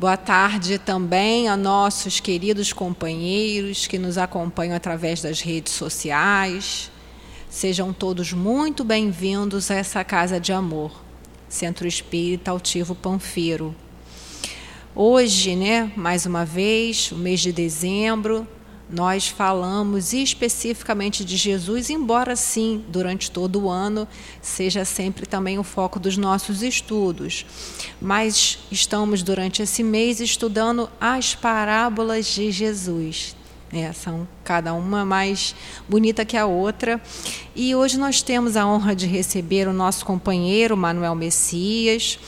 Boa tarde também a nossos queridos companheiros que nos acompanham através das redes sociais. Sejam todos muito bem-vindos a essa casa de amor, Centro Espírita Altivo Panfiro. Hoje, né, mais uma vez, o mês de dezembro, nós falamos especificamente de Jesus, embora sim, durante todo o ano, seja sempre também o foco dos nossos estudos. Mas estamos durante esse mês estudando as parábolas de Jesus. É, são cada uma mais bonita que a outra. E hoje nós temos a honra de receber o nosso companheiro Manuel Messias,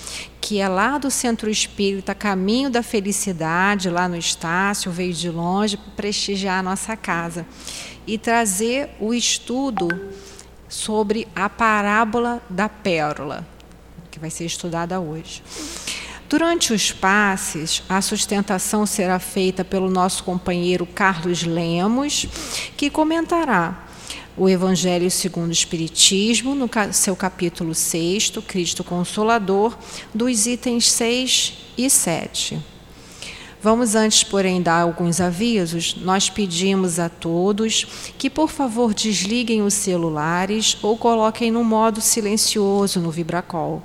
que é lá do Centro Espírita Caminho da Felicidade, lá no Estácio, veio de longe para prestigiar a nossa casa e trazer o estudo sobre a parábola da pérola, que vai ser estudada hoje. Durante os passes, a sustentação será feita pelo nosso companheiro Carlos Lemos, que comentará o Evangelho segundo o Espiritismo, no seu capítulo 6, Cristo Consolador, dos itens 6 e 7. Vamos antes, porém, dar alguns avisos. Nós pedimos a todos que, por favor, desliguem os celulares ou coloquem no modo silencioso no vibracol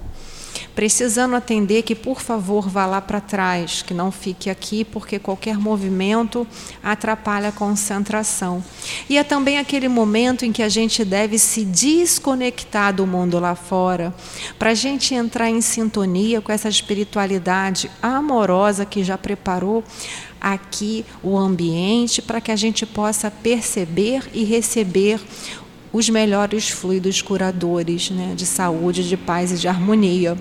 precisando atender, que por favor vá lá para trás, que não fique aqui, porque qualquer movimento atrapalha a concentração. E é também aquele momento em que a gente deve se desconectar do mundo lá fora, para a gente entrar em sintonia com essa espiritualidade amorosa que já preparou aqui o ambiente para que a gente possa perceber e receber os melhores fluidos curadores né, de saúde, de paz e de harmonia.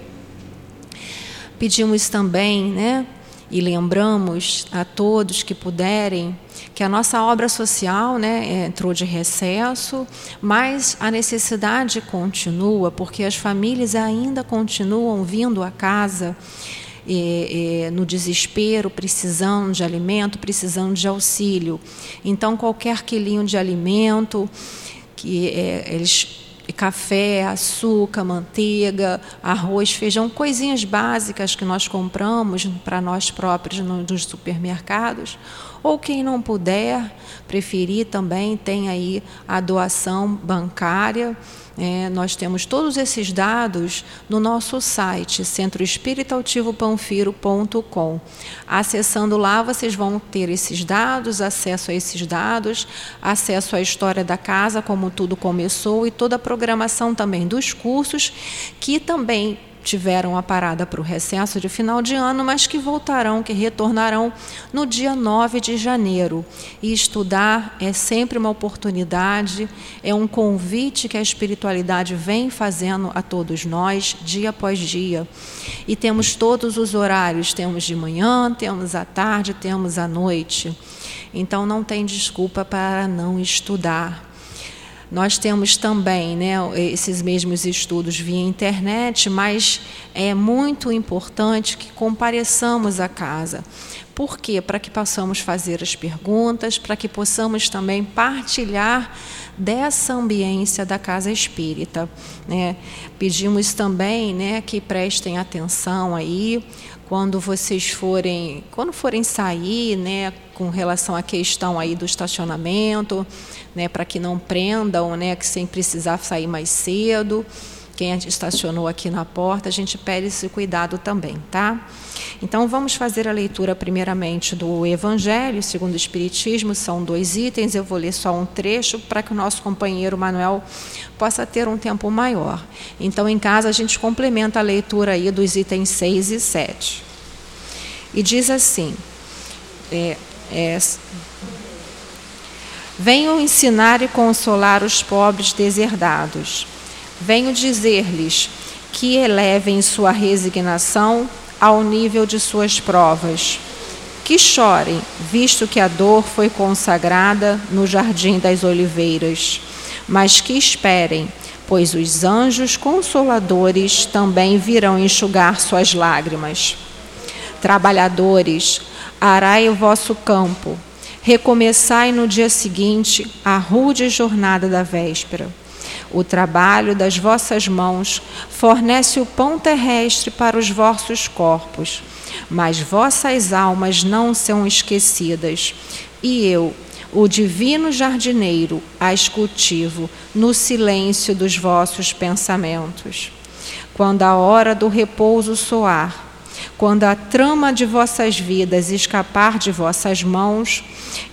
Pedimos também, né, e lembramos a todos que puderem que a nossa obra social né, entrou de recesso, mas a necessidade continua, porque as famílias ainda continuam vindo a casa no desespero, precisando de alimento, precisando de auxílio. Então, qualquer quilinho de alimento que é, eles café, açúcar, manteiga, arroz, feijão, coisinhas básicas que nós compramos para nós próprios nos supermercados. Ou quem não puder, preferir também, tem aí a doação bancária é, nós temos todos esses dados no nosso site, centroespiritualtivopanfiro.com. Acessando lá, vocês vão ter esses dados, acesso a esses dados, acesso à história da casa, como tudo começou, e toda a programação também dos cursos, que também tiveram a parada para o recesso de final de ano, mas que voltarão, que retornarão no dia 9 de janeiro. E estudar é sempre uma oportunidade, é um convite que a espiritualidade vem fazendo a todos nós, dia após dia. E temos todos os horários: temos de manhã, temos à tarde, temos à noite. Então não tem desculpa para não estudar. Nós temos também né, esses mesmos estudos via internet, mas é muito importante que compareçamos à casa. Por quê? Para que possamos fazer as perguntas, para que possamos também partilhar dessa ambiência da casa espírita. Né? Pedimos também né, que prestem atenção aí quando vocês forem, quando forem sair, né, com relação à questão aí do estacionamento, né, para que não prendam, né, que sem precisar sair mais cedo. Quem estacionou aqui na porta, a gente pede esse cuidado também, tá? Então vamos fazer a leitura primeiramente do Evangelho, segundo o Espiritismo, são dois itens, eu vou ler só um trecho para que o nosso companheiro Manuel possa ter um tempo maior. Então em casa a gente complementa a leitura aí dos itens 6 e 7. E diz assim: é, é, Venho ensinar e consolar os pobres deserdados. Venho dizer-lhes que elevem sua resignação ao nível de suas provas. Que chorem, visto que a dor foi consagrada no jardim das oliveiras. Mas que esperem, pois os anjos consoladores também virão enxugar suas lágrimas. Trabalhadores, arai o vosso campo recomeçai no dia seguinte a rude jornada da véspera. O trabalho das vossas mãos fornece o pão terrestre para os vossos corpos, mas vossas almas não são esquecidas. E eu, o divino jardineiro, as cultivo no silêncio dos vossos pensamentos. Quando a hora do repouso soar, quando a trama de vossas vidas escapar de vossas mãos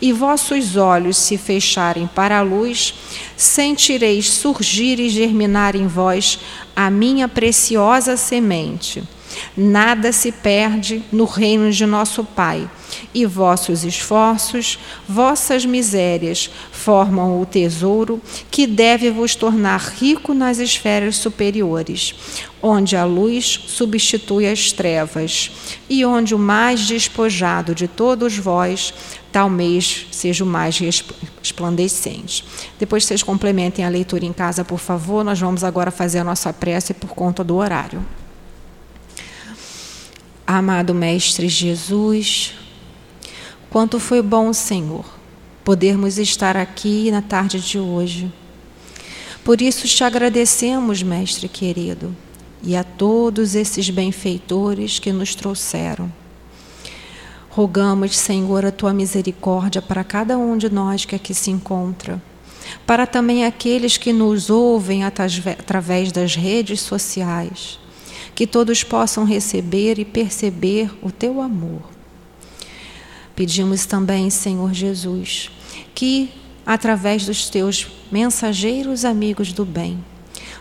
e vossos olhos se fecharem para a luz, sentireis surgir e germinar em vós a minha preciosa semente. Nada se perde no reino de nosso Pai, e vossos esforços, vossas misérias, formam o tesouro que deve vos tornar rico nas esferas superiores, onde a luz substitui as trevas, e onde o mais despojado de todos vós, tal mês seja o mais resplandecente. Depois vocês complementem a leitura em casa, por favor. Nós vamos agora fazer a nossa prece por conta do horário. Amado Mestre Jesus, quanto foi bom, Senhor, podermos estar aqui na tarde de hoje. Por isso te agradecemos, Mestre querido e a todos esses benfeitores que nos trouxeram. Rogamos, Senhor, a tua misericórdia para cada um de nós que aqui se encontra, para também aqueles que nos ouvem através das redes sociais, que todos possam receber e perceber o teu amor. Pedimos também, Senhor Jesus, que através dos teus mensageiros amigos do bem,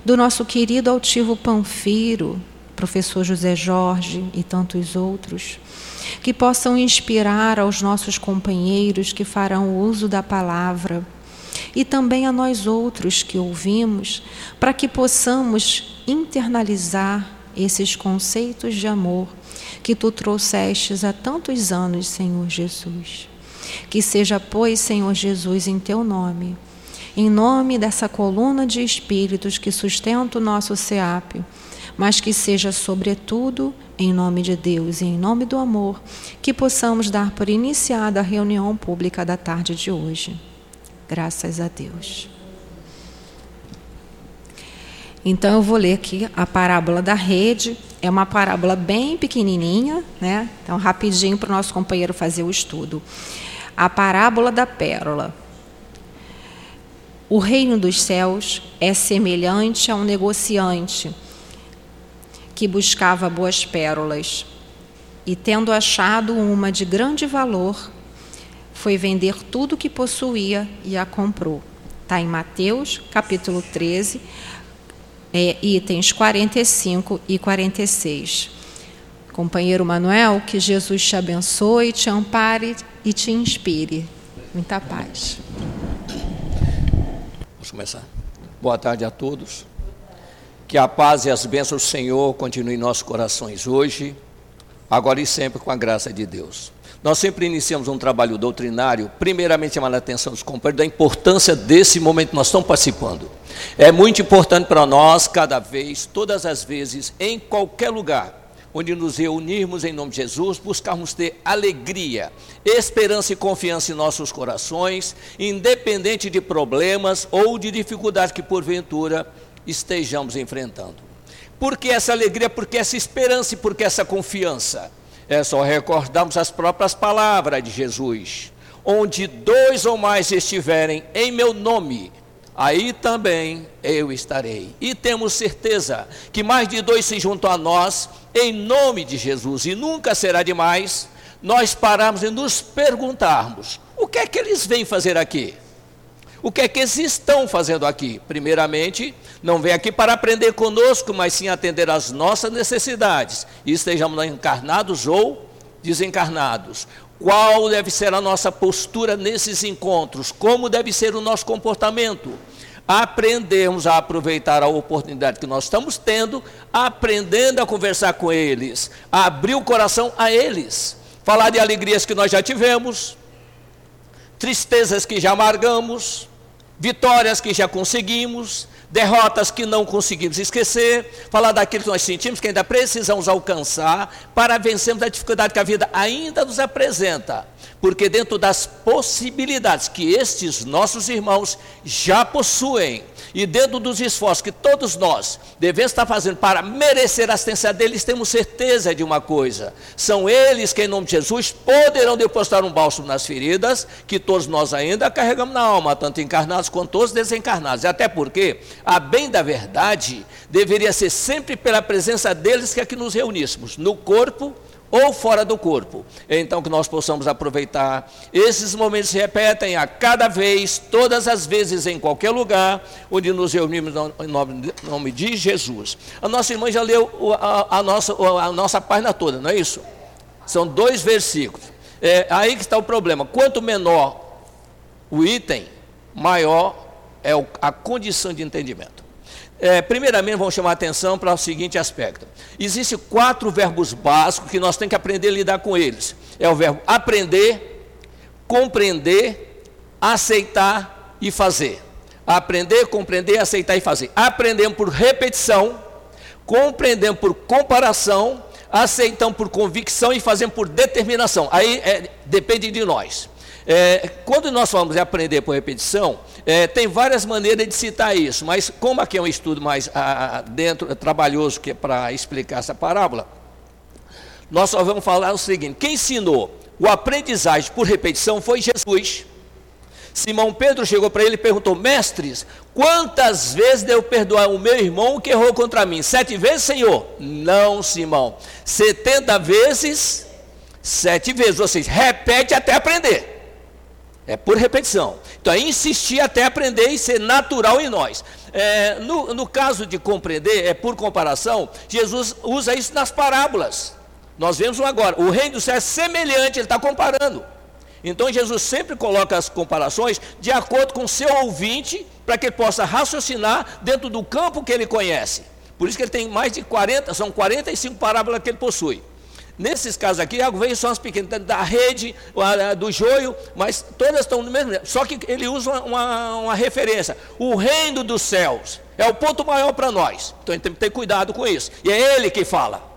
do nosso querido altivo Panfiro, professor José Jorge e tantos outros, que possam inspirar aos nossos companheiros que farão uso da palavra e também a nós outros que ouvimos, para que possamos internalizar esses conceitos de amor que tu trouxestes há tantos anos, Senhor Jesus. Que seja, pois, Senhor Jesus, em teu nome em nome dessa coluna de espíritos que sustenta o nosso SEAP, mas que seja, sobretudo, em nome de Deus e em nome do amor, que possamos dar por iniciada a reunião pública da tarde de hoje. Graças a Deus. Então eu vou ler aqui a parábola da rede. É uma parábola bem pequenininha, né? Então rapidinho para o nosso companheiro fazer o estudo. A parábola da pérola. O reino dos céus é semelhante a um negociante que buscava boas pérolas e, tendo achado uma de grande valor, foi vender tudo o que possuía e a comprou. Está em Mateus, capítulo 13, é, itens 45 e 46. Companheiro Manuel, que Jesus te abençoe, te ampare e te inspire. Muita paz começar. Boa tarde a todos. Que a paz e as bênçãos do Senhor continuem em nossos corações hoje, agora e sempre com a graça de Deus. Nós sempre iniciamos um trabalho doutrinário, primeiramente chamando a atenção dos companheiros da importância desse momento que nós estamos participando. É muito importante para nós, cada vez, todas as vezes, em qualquer lugar, onde nos reunirmos em nome de Jesus, buscarmos ter alegria, esperança e confiança em nossos corações, independente de problemas ou de dificuldades que porventura estejamos enfrentando. Por que essa alegria? Por que essa esperança e por que essa confiança? É só recordarmos as próprias palavras de Jesus. Onde dois ou mais estiverem em meu nome, aí também eu estarei. E temos certeza que mais de dois se juntam a nós, em nome de Jesus, e nunca será demais nós pararmos e nos perguntarmos: o que é que eles vêm fazer aqui? O que é que eles estão fazendo aqui? Primeiramente, não vem aqui para aprender conosco, mas sim atender às nossas necessidades, estejamos encarnados ou desencarnados. Qual deve ser a nossa postura nesses encontros? Como deve ser o nosso comportamento? Aprendermos a aproveitar a oportunidade que nós estamos tendo, aprendendo a conversar com eles, a abrir o coração a eles, falar de alegrias que nós já tivemos, tristezas que já amargamos, vitórias que já conseguimos, derrotas que não conseguimos esquecer, falar daquilo que nós sentimos que ainda precisamos alcançar para vencermos a dificuldade que a vida ainda nos apresenta. Porque dentro das possibilidades que estes nossos irmãos já possuem, E dentro dos esforços que todos nós devemos estar fazendo para merecer a assistência deles, temos certeza de uma coisa: são eles que, em nome de Jesus, poderão depositar um bálsamo nas feridas que todos nós ainda carregamos na alma, tanto encarnados quanto os desencarnados. E até porque, a bem da verdade, deveria ser sempre pela presença deles que aqui nos reuníssemos, no corpo ou fora do corpo. Então, que nós possamos aproveitar. Esses momentos se repetem a cada vez, todas as vezes, em qualquer lugar, onde nos reunimos em nome de Jesus. A nossa irmã já leu a, a nossa, a nossa página toda, não é isso? São dois versículos. É aí que está o problema. Quanto menor o item, maior é a condição de entendimento. É, primeiramente, vamos chamar a atenção para o seguinte aspecto. Existem quatro verbos básicos que nós temos que aprender a lidar com eles. É o verbo aprender, compreender, aceitar e fazer. Aprender, compreender, aceitar e fazer. Aprendemos por repetição, compreendemos por comparação, aceitamos por convicção e fazemos por determinação. Aí é, depende de nós. É, quando nós falamos de aprender por repetição, é, tem várias maneiras de citar isso, mas como aqui é um estudo mais a, dentro, trabalhoso que é para explicar essa parábola, nós só vamos falar o seguinte: quem ensinou o aprendizagem por repetição foi Jesus. Simão Pedro chegou para ele e perguntou: Mestres, quantas vezes devo perdoar o meu irmão que errou contra mim? Sete vezes, Senhor? Não, Simão. Setenta vezes, sete vezes. Ou seja, repete até aprender. É por repetição. Então, é insistir até aprender e ser natural em nós. É, no, no caso de compreender, é por comparação, Jesus usa isso nas parábolas. Nós vemos um agora. O reino do céu é semelhante, ele está comparando. Então Jesus sempre coloca as comparações de acordo com o seu ouvinte, para que ele possa raciocinar dentro do campo que ele conhece. Por isso que ele tem mais de 40, são 45 parábolas que ele possui. Nesses casos aqui, veio são as pequenas, da rede, do joio, mas todas estão no mesmo. Só que ele usa uma, uma, uma referência. O reino dos céus é o ponto maior para nós. Então a gente tem que ter cuidado com isso. E é ele que fala.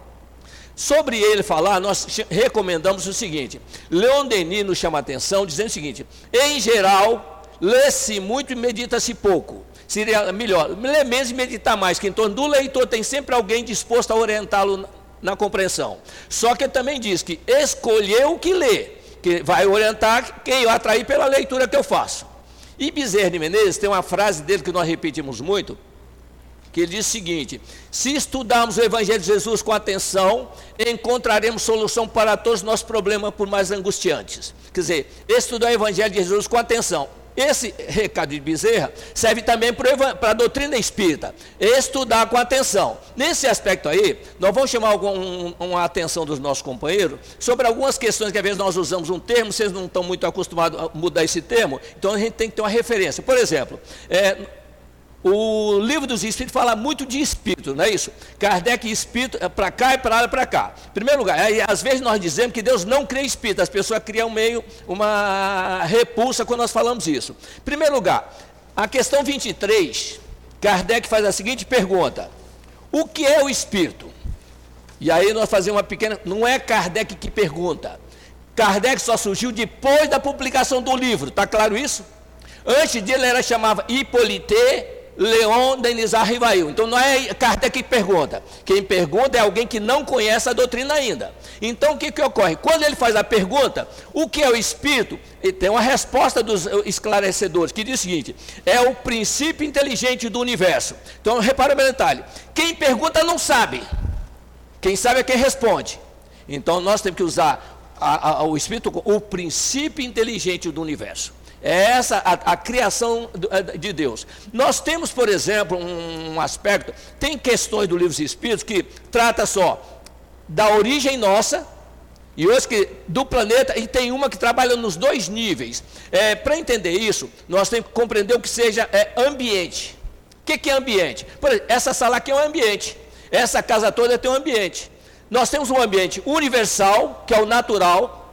Sobre ele falar, nós recomendamos o seguinte: Leon Denis nos chama a atenção dizendo o seguinte: em geral, lê-se muito e medita-se pouco. Seria melhor, ler menos e meditar mais, que em torno do leitor tem sempre alguém disposto a orientá-lo na compreensão. Só que também diz que escolher o que lê, que vai orientar quem eu atrair pela leitura que eu faço. E Bezerra de Menezes tem uma frase dele que nós repetimos muito, que ele diz o seguinte: se estudarmos o Evangelho de Jesus com atenção, encontraremos solução para todos os nossos problemas, por mais angustiantes. Quer dizer, estudar o Evangelho de Jesus com atenção. Esse recado de Bezerra serve também para a doutrina espírita. Estudar com atenção. Nesse aspecto aí, nós vamos chamar algum, uma atenção dos nossos companheiros sobre algumas questões que às vezes nós usamos um termo, vocês não estão muito acostumados a mudar esse termo, então a gente tem que ter uma referência. Por exemplo, é, o livro dos Espíritos fala muito de espírito, não é isso? Kardec espírito é para cá e para lá e para cá. Em primeiro lugar, às vezes nós dizemos que Deus não cria espírito, as pessoas criam meio uma repulsa quando nós falamos isso. Em primeiro lugar, a questão 23, Kardec faz a seguinte pergunta: O que é o espírito? E aí nós fazemos uma pequena. Não é Kardec que pergunta. Kardec só surgiu depois da publicação do livro, está claro isso? Antes dele era chamava Hippolyte Leon Denizar Rivail. Então não é Kardec que pergunta. Quem pergunta é alguém que não conhece a doutrina ainda. Então o que, que ocorre? Quando ele faz a pergunta, o que é o Espírito? Ele tem uma resposta dos esclarecedores que diz o seguinte: é o princípio inteligente do universo. Então repara o detalhe: quem pergunta não sabe, quem sabe é quem responde. Então nós temos que usar a, a, o Espírito, o princípio inteligente do universo. É essa a, a, criação de Deus. Nós temos, por exemplo, um aspecto, tem questões do livro dos Espíritos que trata só da origem nossa, e hoje que do planeta, e tem uma que trabalha nos dois níveis. É, Para entender isso, nós temos que compreender o que seja é, ambiente. O que, que é ambiente? Por exemplo, essa sala aqui é um ambiente. Essa casa toda tem um ambiente. Nós temos um ambiente universal, que é o natural,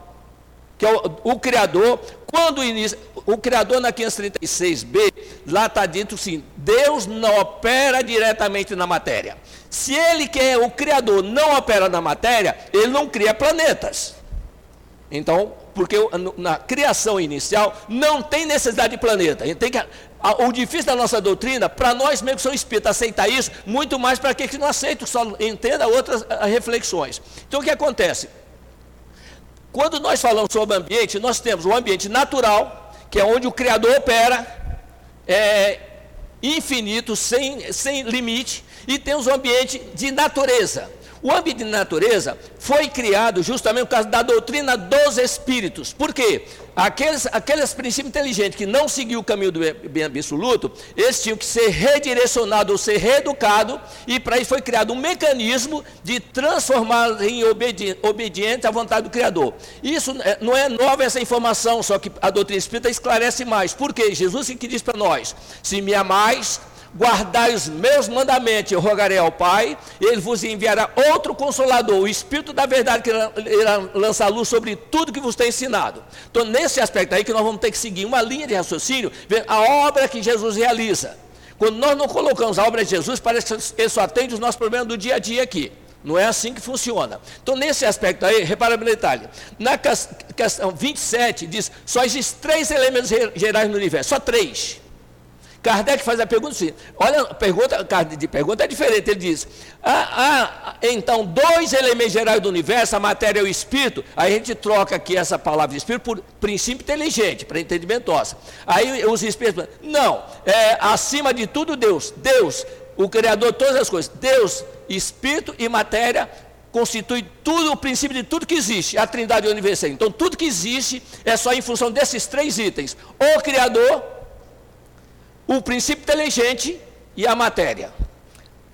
que é o, o Criador, quando inicia, o Criador na 536b, lá está dito assim: Deus não opera diretamente na matéria. Se ele que é o Criador não opera na matéria, ele não cria planetas. Então, porque na criação inicial não tem necessidade de planeta. A tem que o difícil da nossa doutrina, para nós mesmo que são espíritas, aceitar isso, muito mais para que não aceitam, só entenda outras ah, reflexões. Então o que acontece? Quando nós falamos sobre ambiente, nós temos o ambiente natural, que é onde o Criador opera, é infinito, sem, sem limite, e temos o ambiente de natureza. O ambiente de natureza foi criado justamente por causa da doutrina dos espíritos. Por quê? Aqueles, aqueles princípios inteligentes que não seguiam o caminho do bem absoluto, eles tinham que ser redirecionados ou ser reeducados, e para isso foi criado um mecanismo de transformá-los em obedi obedientes à vontade do Criador. Isso é, não é nova essa informação, só que a doutrina espírita esclarece mais. Por quê? Jesus que diz para nós: se me amais, guardai os meus mandamentos, eu rogarei ao Pai, ele vos enviará outro consolador, o Espírito da verdade, que irá lançar luz sobre tudo que vos tem ensinado. Então, nesse aspecto aí, que nós vamos ter que seguir uma linha de raciocínio, ver a obra que Jesus realiza. Quando nós não colocamos a obra de Jesus, parece que ele só atende os nossos problemas do dia a dia aqui. Não é assim que funciona. Então, nesse aspecto aí, repara no detalhe. Na questão 27, diz: só existem três elementos gerais no universo, só três. Kardec faz a pergunta assim, olha, pergunta, de pergunta é diferente, ele diz, ah, ah, então dois elementos gerais do universo, a matéria e o espírito, aí a gente troca aqui essa palavra espírito por princípio inteligente, para entendimento nosso. Aí os espíritos, não, é acima de tudo Deus, Deus, o Criador de todas as coisas, Deus, espírito e matéria, constitui tudo, o princípio de tudo que existe, a trindade universal. Então tudo que existe é só em função desses três itens, o Criador, o princípio inteligente e a matéria.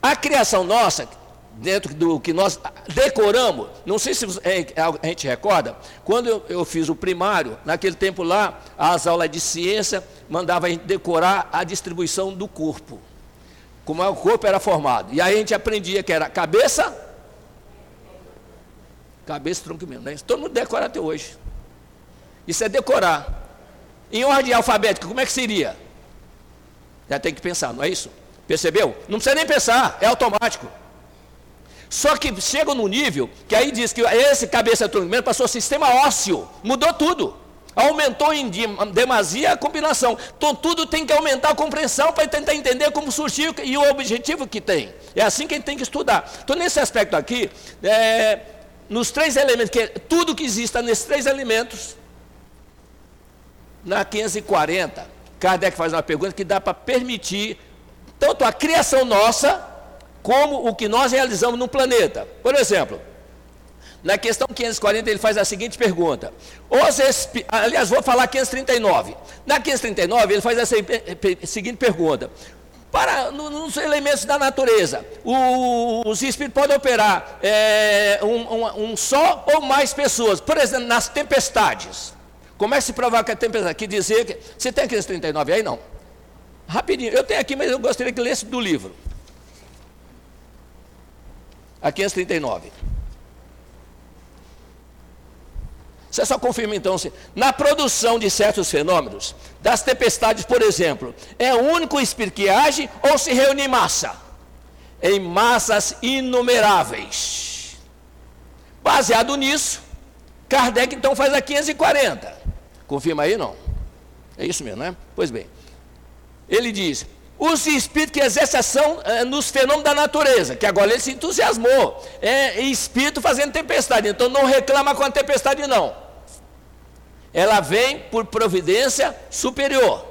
A criação nossa, dentro do que nós decoramos, não sei se é, a gente recorda, quando eu, fiz o primário, naquele tempo lá, as aulas de ciência mandavam a gente decorar a distribuição do corpo, como o corpo era formado. E aí a gente aprendia que era cabeça, cabeça, tronco e membro. Né? Todo mundo decora até hoje. Isso é decorar. Em ordem alfabética, como é que seria? Já tem que pensar, não é isso? Percebeu? Não precisa nem pensar, é automático. Só que chega no nível que aí diz que esse cabeça de passou sistema ósseo, mudou tudo. Aumentou em demasia a combinação. Então tudo tem que aumentar a compreensão para tentar entender como surgiu e o objetivo que tem. É assim que a gente tem que estudar. Então, nesse aspecto aqui, é, nos três elementos, que é, tudo que exista nesses três elementos, na 540, Kardec faz uma pergunta que dá para permitir tanto a criação nossa, como o que nós realizamos no planeta. Por exemplo, na questão 540 ele faz a seguinte pergunta. Os aliás, vou falar 539. Na 539 ele faz a seguinte pergunta. Para, nos elementos da natureza, os espíritos podem operar é, um, um, um só ou mais pessoas. Por exemplo, nas tempestades. Que se provar que é tempestade? Que dizer que. Você tem aqueles 39 aí? Não. Rapidinho. Eu tenho aqui, mas eu gostaria que lesse do livro. A 539. Você só confirma então se na produção de certos fenômenos, das tempestades, por exemplo, é o único espírito que age ou se reúne em massa? Em massas inumeráveis. Baseado nisso, Kardec então faz a 540. Confirma aí não? É isso mesmo, né? Pois bem. Ele diz: os espíritos que exercem ação é, nos fenômenos da natureza, que agora ele se entusiasmou. É espírito fazendo tempestade, então não reclama com a tempestade, não. Ela vem por providência superior.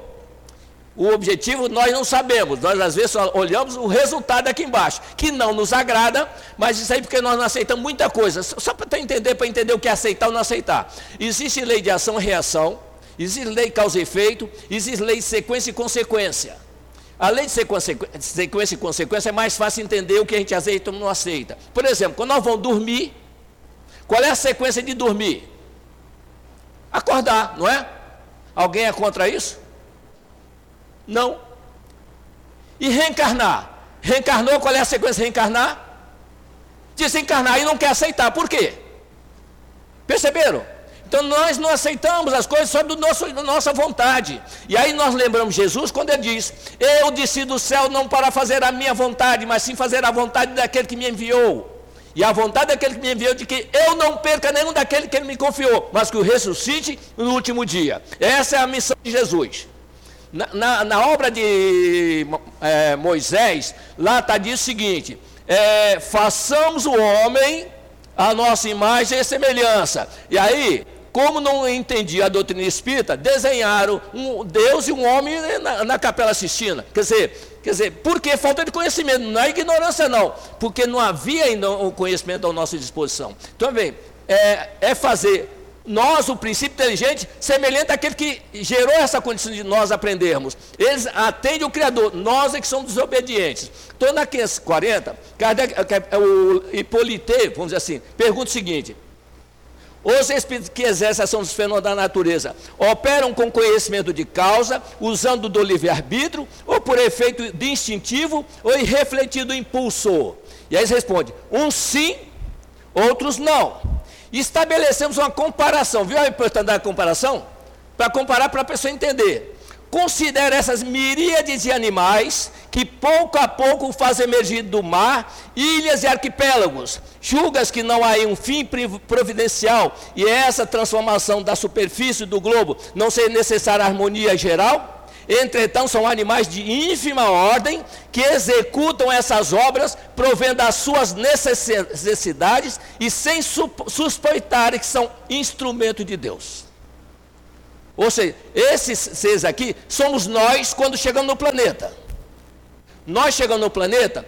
O objetivo nós não sabemos, nós às vezes só olhamos o resultado aqui embaixo, que não nos agrada, mas isso aí porque nós não aceitamos muita coisa. Só para entender, para entender o que é aceitar ou não aceitar. Existe lei de ação e reação, existe lei de causa e efeito, existe lei de sequência e consequência. A lei de sequência e consequência é mais fácil entender o que a gente aceita ou não aceita. Por exemplo, quando nós vamos dormir, qual é a sequência de dormir? Acordar, não é? Alguém é contra isso? Não. E reencarnar? Reencarnou, qual é a sequência de reencarnar? Desencarnar e não quer aceitar. Por quê? Perceberam? Então nós não aceitamos as coisas nosso, da nossa vontade. E aí nós lembramos Jesus quando ele diz: Eu desci do céu não para fazer a minha vontade, mas sim fazer a vontade daquele que me enviou. E a vontade daquele que me enviou de que eu não perca nenhum daquele que ele me confiou, mas que o ressuscite no último dia. Essa é a missão de Jesus. Na, na, na obra de é, Moisés, lá está dito o seguinte: é, façamos o homem a nossa imagem e semelhança. E aí, como não entendia a doutrina espírita, desenharam um Deus e um homem na, na Capela Sistina. Quer dizer, quer dizer, por que falta de conhecimento? Não é ignorância, não. Porque não havia ainda o conhecimento à nossa disposição. Então, bem, é, é fazer nós, o princípio inteligente, semelhante àquele que gerou essa condição de nós aprendermos. Eles atendem o Criador, nós é que somos desobedientes. Então, na 40, Kardec, o Hipólite, vamos dizer assim, pergunta o seguinte: os espíritos que exercem a ação dos fenômenos da natureza operam com conhecimento de causa, usando do livre-arbítrio, ou por efeito de instintivo, ou irrefletido impulso? E aí eles respondem: uns sim, outros não. Estabelecemos uma comparação. Viu a importância da comparação? Para comparar, para a pessoa entender. Considera essas miríades de animais que pouco a pouco fazem emergir do mar ilhas e arquipélagos. Julgas que não há um fim providencial e essa transformação da superfície do globo não ser necessária harmonia geral? Entretanto, são animais de ínfima ordem que executam essas obras, provendo as suas necessidades e sem suspeitarem que são instrumento de Deus. Ou seja, esses seres aqui somos nós quando chegamos no planeta. Nós chegamos no planeta,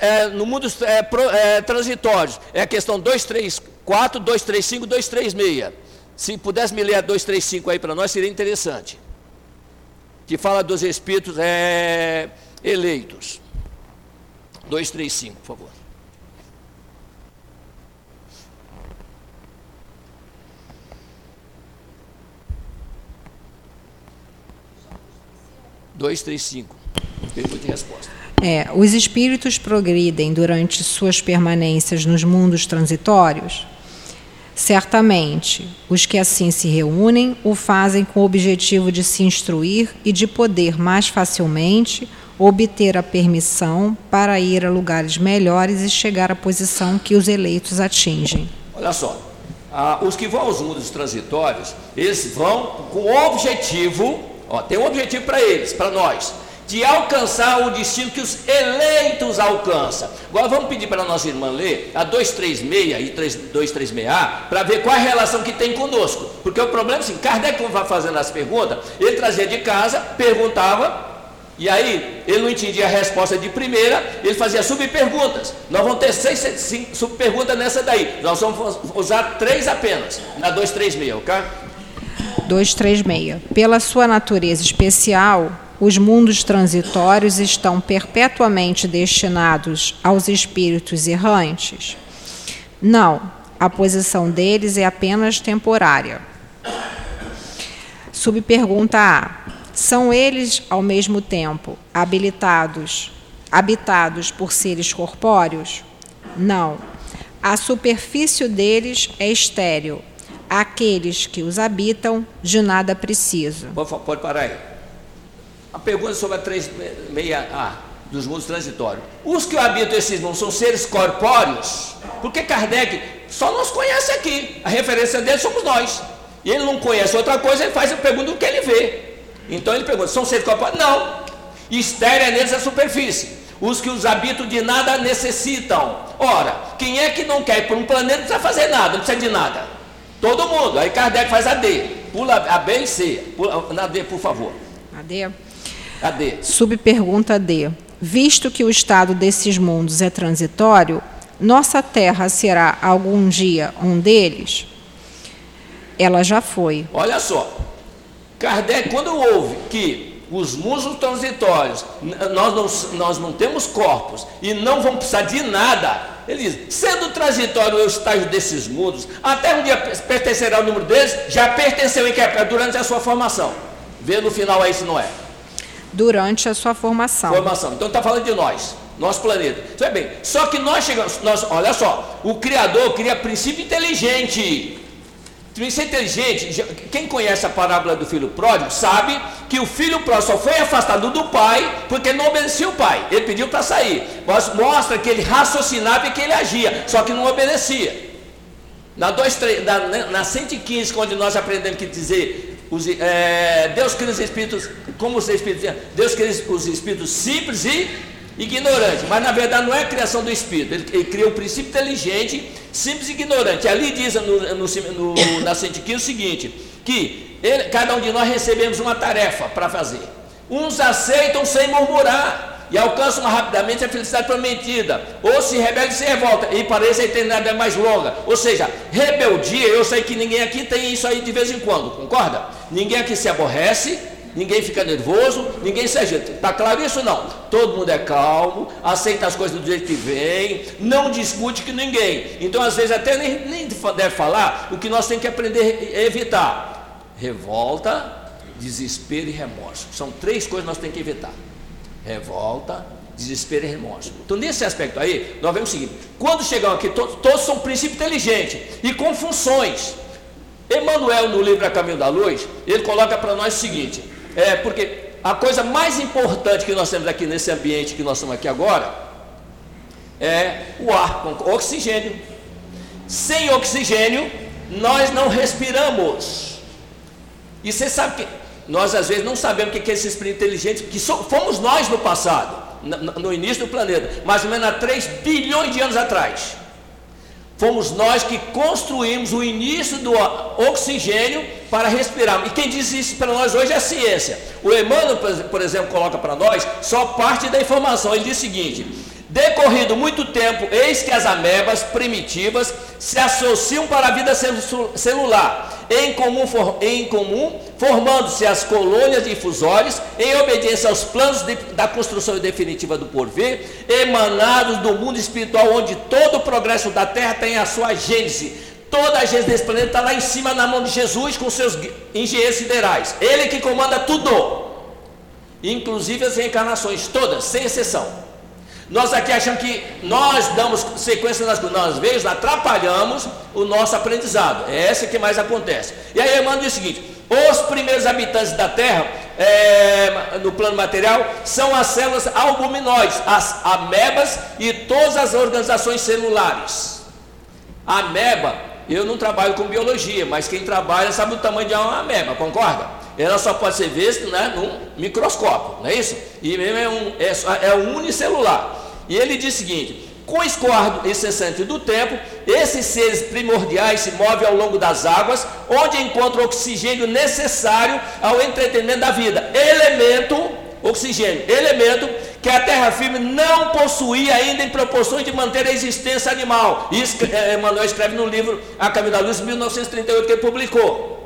é, no mundo é, é, transitórios, é a questão 234, 235, 236. Se pudesse me ler a 235 aí para nós, seria interessante que fala dos espíritos é, eleitos. 235, por favor. Dois, três, cinco. Pergunta e resposta. É, os espíritos progridem durante suas permanências nos mundos transitórios? Certamente, os que assim se reúnem o fazem com o objetivo de se instruir e de poder mais facilmente obter a permissão para ir a lugares melhores e chegar à posição que os eleitos atingem. Olha só, ah, os que vão aos mundos transitórios, eles vão com o objetivo, ó, tem um objetivo para eles, para nós, de alcançar o destino que os eleitos alcançam. Agora vamos pedir para a nossa irmã ler a 236 e 236A para ver qual a relação que tem conosco. Porque o problema é assim, Kardec vai fazendo as perguntas, ele trazia de casa, perguntava, e aí ele não entendia a resposta de primeira, ele fazia subperguntas. Nós vamos ter seis, cinco subperguntas nessa daí. Nós vamos usar três apenas, na 236, ok? 236. Pela sua natureza especial, os mundos transitórios estão perpetuamente destinados aos espíritos errantes? Não, a posição deles é apenas temporária. Subpergunta A: São eles ao mesmo tempo habilitados, habitados por seres corpóreos? Não. A superfície deles é estéril. Aqueles que os habitam de nada precisam. Pode parar aí. A pergunta sobre a 36A dos mundos transitórios. Os que habitam esses mundos são seres corpóreos? Porque Kardec só nos conhece aqui. A referência dele somos nós. E ele não conhece outra coisa, ele faz a pergunta do que ele vê. Então ele pergunta: são seres corpóreos? Não. Estéreo é neles a superfície. Os que os habitam de nada necessitam. Ora, quem é que não quer ir para um planeta não precisa fazer nada, não precisa de nada? Todo mundo. Aí Kardec faz a D. Pula a B e C. Pula, na D, por favor. A D. A D. Subpergunta D. Visto que o estado desses mundos é transitório, nossa Terra será algum dia um deles? Ela já foi. Olha só, Kardec, quando ouve que os mundos transitórios, nós não, nós não temos corpos e não vamos precisar de nada, ele diz: sendo transitório o estágio desses mundos, até um dia pertencerá ao número deles, já pertenceu em que durante a sua formação. Vê no final aí se não é durante a sua formação. Formação. Então está falando de nós, nosso planeta. Sabe bem, só que nós chegamos, nós, olha só, o Criador cria princípio inteligente. Princípio inteligente, quem conhece a parábola do filho pródigo sabe que o filho pródigo só foi afastado do pai porque não obedecia o pai. Ele pediu para sair. Mas mostra que ele raciocinava e que ele agia, só que não obedecia. Na, 2, 3, na, na 115, onde nós aprendemos que dizer os, é, Deus cria os espíritos, como os espíritos Deus cria os espíritos simples e ignorantes, mas na verdade não é a criação do espírito, ele, ele cria um princípio inteligente, simples e ignorante. Ali diz no, no, no, na 115 o seguinte: que ele, cada um de nós recebemos uma tarefa para fazer. Uns aceitam sem murmurar e alcançam rapidamente a felicidade prometida, ou se rebelde e se revolta, e parece a eternidade é mais longa. Ou seja, rebeldia, eu sei que ninguém aqui tem isso aí de vez em quando, concorda? Ninguém aqui se aborrece, ninguém fica nervoso, ninguém se agita. Está claro isso não? Todo mundo é calmo, aceita as coisas do jeito que vem, não discute com ninguém. Então, às vezes, até nem, nem deve falar o que nós temos que aprender a evitar: revolta, desespero e remorso. São três coisas que nós temos que evitar revolta, desespero e remorso. Então, nesse aspecto aí, nós vemos o seguinte: quando chegam aqui, todos, todos são princípios inteligentes e com funções. Emmanuel, no livro A Caminho da Luz, ele coloca para nós o seguinte: é porque a coisa mais importante que nós temos aqui nesse ambiente que nós estamos aqui agora é o ar com oxigênio. Sem oxigênio, nós não respiramos. E você sabe que nós às vezes não sabemos o que é esse espírito inteligente, que fomos nós no passado, no início do planeta, mais ou menos há 3 bilhões de anos atrás. Fomos nós que construímos o início do oxigênio para respirar. E quem diz isso para nós hoje é a ciência. O Emmanuel, por exemplo, coloca para nós só parte da informação. Ele diz o seguinte: Decorrido muito tempo, eis que as amebas primitivas se associam para a vida celular, em comum, comum formando-se as colônias difusórias, em obediência aos planos de, da construção definitiva do porvir, emanados do mundo espiritual, onde todo o progresso da Terra tem a sua gênese. Toda a gênese desse planeta está lá em cima na mão de Jesus com seus engenheiros siderais. Ele que comanda tudo, inclusive as reencarnações, todas, sem exceção. Nós aqui achamos que nós damos sequência nas, nas vezes, atrapalhamos o nosso aprendizado. É essa que mais acontece. E aí Emmanuel diz o seguinte: os primeiros habitantes da Terra, é, no plano material, são as células albuminoides, as amebas e todas as organizações celulares. A ameba, eu não trabalho com biologia, mas quem trabalha sabe o tamanho de uma ameba, concorda? ela só pode ser vista né, num microscópio, não é isso? E mesmo é, um, é, é unicelular. E ele diz o seguinte: com o escoar incessante do tempo, esses seres primordiais se movem ao longo das águas, onde encontram o oxigênio necessário ao entretenimento da vida. Elemento, oxigênio, elemento que a terra firme não possuía ainda em proporções de manter a existência animal. Isso é, Emmanuel escreve no livro A Caminho da Luz, 1938, que ele publicou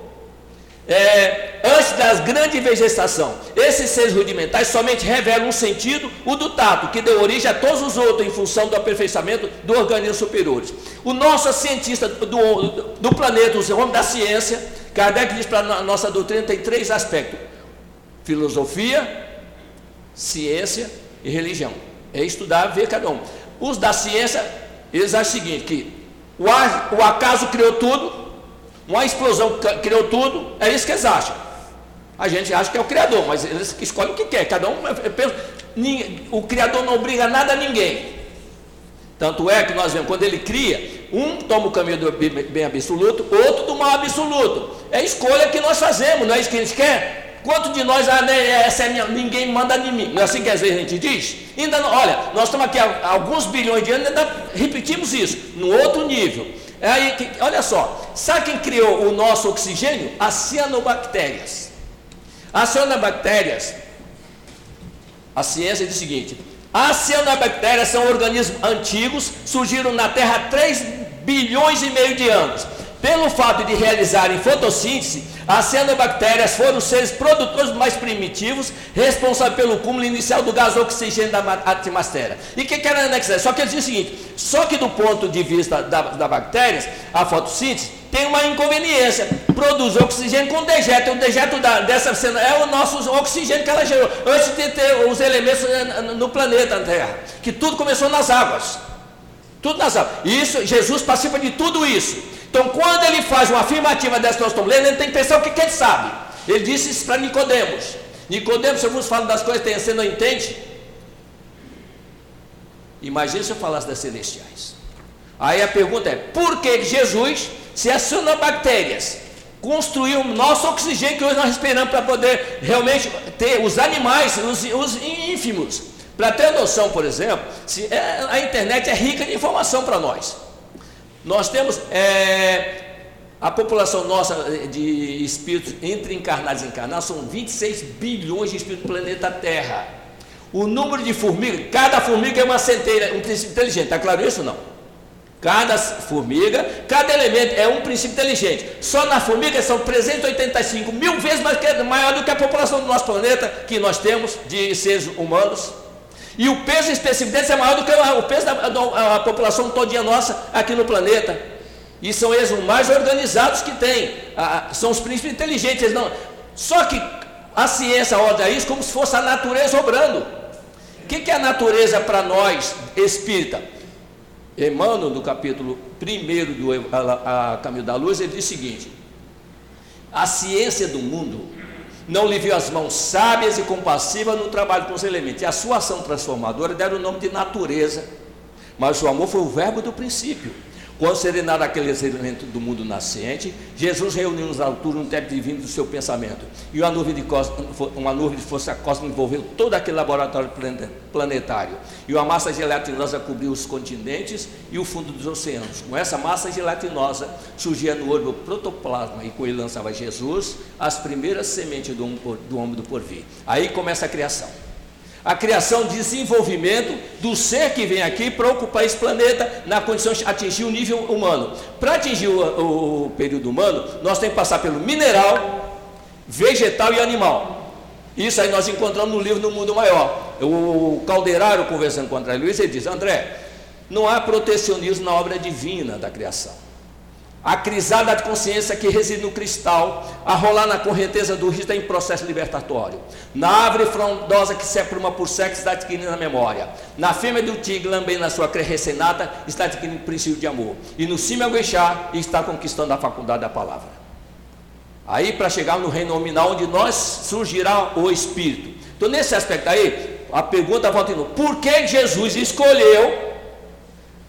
é, antes da grande vegetação. Esses seres rudimentares somente revelam um sentido, o do tato, que deu origem a todos os outros em função do aperfeiçoamento do organismo superiores. O nosso cientista do, do, planeta, o homem da ciência, Kardec diz para a nossa doutrina, tem três aspectos: filosofia, ciência e religião. É estudar, ver cada um. Os da ciência, eles acham o seguinte: que o acaso criou tudo, uma explosão criou tudo, é isso que eles acham. A gente acha que é o Criador, mas eles escolhem o que quer. Cada um pensa, o Criador não obriga nada a ninguém. Tanto é que nós vemos, quando ele cria, um toma o caminho do bem absoluto, outro do mal absoluto. É escolha que nós fazemos, não é isso que a gente quer? Quanto de nós, ah, né, essa é minha, ninguém manda em mim? Não é assim que às vezes a gente diz? Ainda não, olha, nós estamos aqui há alguns bilhões de anos, ainda repetimos isso, no outro nível. É aí olha só, sabe quem criou o nosso oxigênio? As cianobactérias. As cianobactérias, a ciência diz o seguinte: as cianobactérias são organismos antigos, surgiram na Terra há 3 bilhões e meio de anos. Pelo fato de realizarem fotossíntese, as cianobactérias foram os seres produtores mais primitivos, responsáveis pelo cúmulo inicial do gás oxigênio da atmosfera. E o que, que era anexar? Só que ele diz o seguinte: só que do ponto de vista da, da bactérias, a fotossíntese tem uma inconveniência. Produz oxigênio com dejeto. O dejeto da, dessa é o nosso oxigênio que ela gerou, antes de ter os elementos no planeta Terra. Que tudo começou nas águas. Tudo nas águas. Isso, Jesus participa de tudo isso. Então, quando ele faz uma afirmativa dessa que nós estamos lendo, ele tem que pensar o que, que ele sabe. Ele disse isso para Nicodemos. Nicodemos, se eu vos falo das coisas que você não entende. Imagina se eu falasse das celestiais. Aí a pergunta é: por que Jesus se aciona bactérias construir o nosso oxigênio que hoje nós respiramos para poder realmente ter os animais, os, os ínfimos. Para ter noção, por exemplo, se, é, a internet é rica de informação para nós. Nós temos é, a população nossa de espíritos entre encarnados e encarnados são 26 bilhões de espíritos do planeta Terra. O número de formigas, cada formiga é uma centelha, um princípio inteligente, está claro isso ou não? Cada formiga, cada elemento é um princípio inteligente. Só na formiga são 385 mil vezes mais maior do que a população do nosso planeta que nós temos de seres humanos. E o peso específico deles é maior do que o peso da, da população todinha nossa aqui no planeta. E são eles os mais organizados que tem. Ah, são os príncipes inteligentes. não... Só que a ciência olha isso como se fosse a natureza obrando. O que, que é a natureza para nós, espírita? Emmanuel, no capítulo 1 do a, a Caminho da Luz, ele diz o seguinte: A ciência do mundo não lhe viu as mãos sábias e compassivas no trabalho com os elementos, e a sua ação transformadora deram o nome de natureza, mas o amor foi o verbo do princípio. Quando serenaram aqueles elementos do mundo nascente, Jesus reuniu nos alturas um teto divino do seu pensamento. E uma nuvem de, uma nuvem de força cósmica envolveu todo aquele laboratório planetário. E uma massa gelatinosa cobriu os continentes e o fundo dos oceanos. Com essa massa gelatinosa surgia no orbe o protoplasma e com ele lançava Jesus as primeiras sementes do, homem do porvir. Aí começa a criação a criação, desenvolvimento do ser que vem aqui para ocupar esse planeta na condição de atingir o nível humano. Para atingir o, o, período humano, nós temos que passar pelo mineral, vegetal e animal. Isso aí nós encontramos no livro No Mundo Maior. O Calderário, conversando com o André Luiz, ele diz: André, não há protecionismo na obra divina da criação a crisada de consciência que reside no cristal, a rolar na correnteza do rio está em processo libertatório. Na árvore frondosa que se apruma por sexo está adquirindo a memória. Na fêmea do tigre, também na sua recém-nata, está adquirindo o princípio de amor. E no cimo Aguixá está conquistando a faculdade da palavra. Aí para chegar no reino nominal, onde nós surgirá o Espírito. Então nesse aspecto aí, a pergunta volta de novo. Por que Jesus escolheu,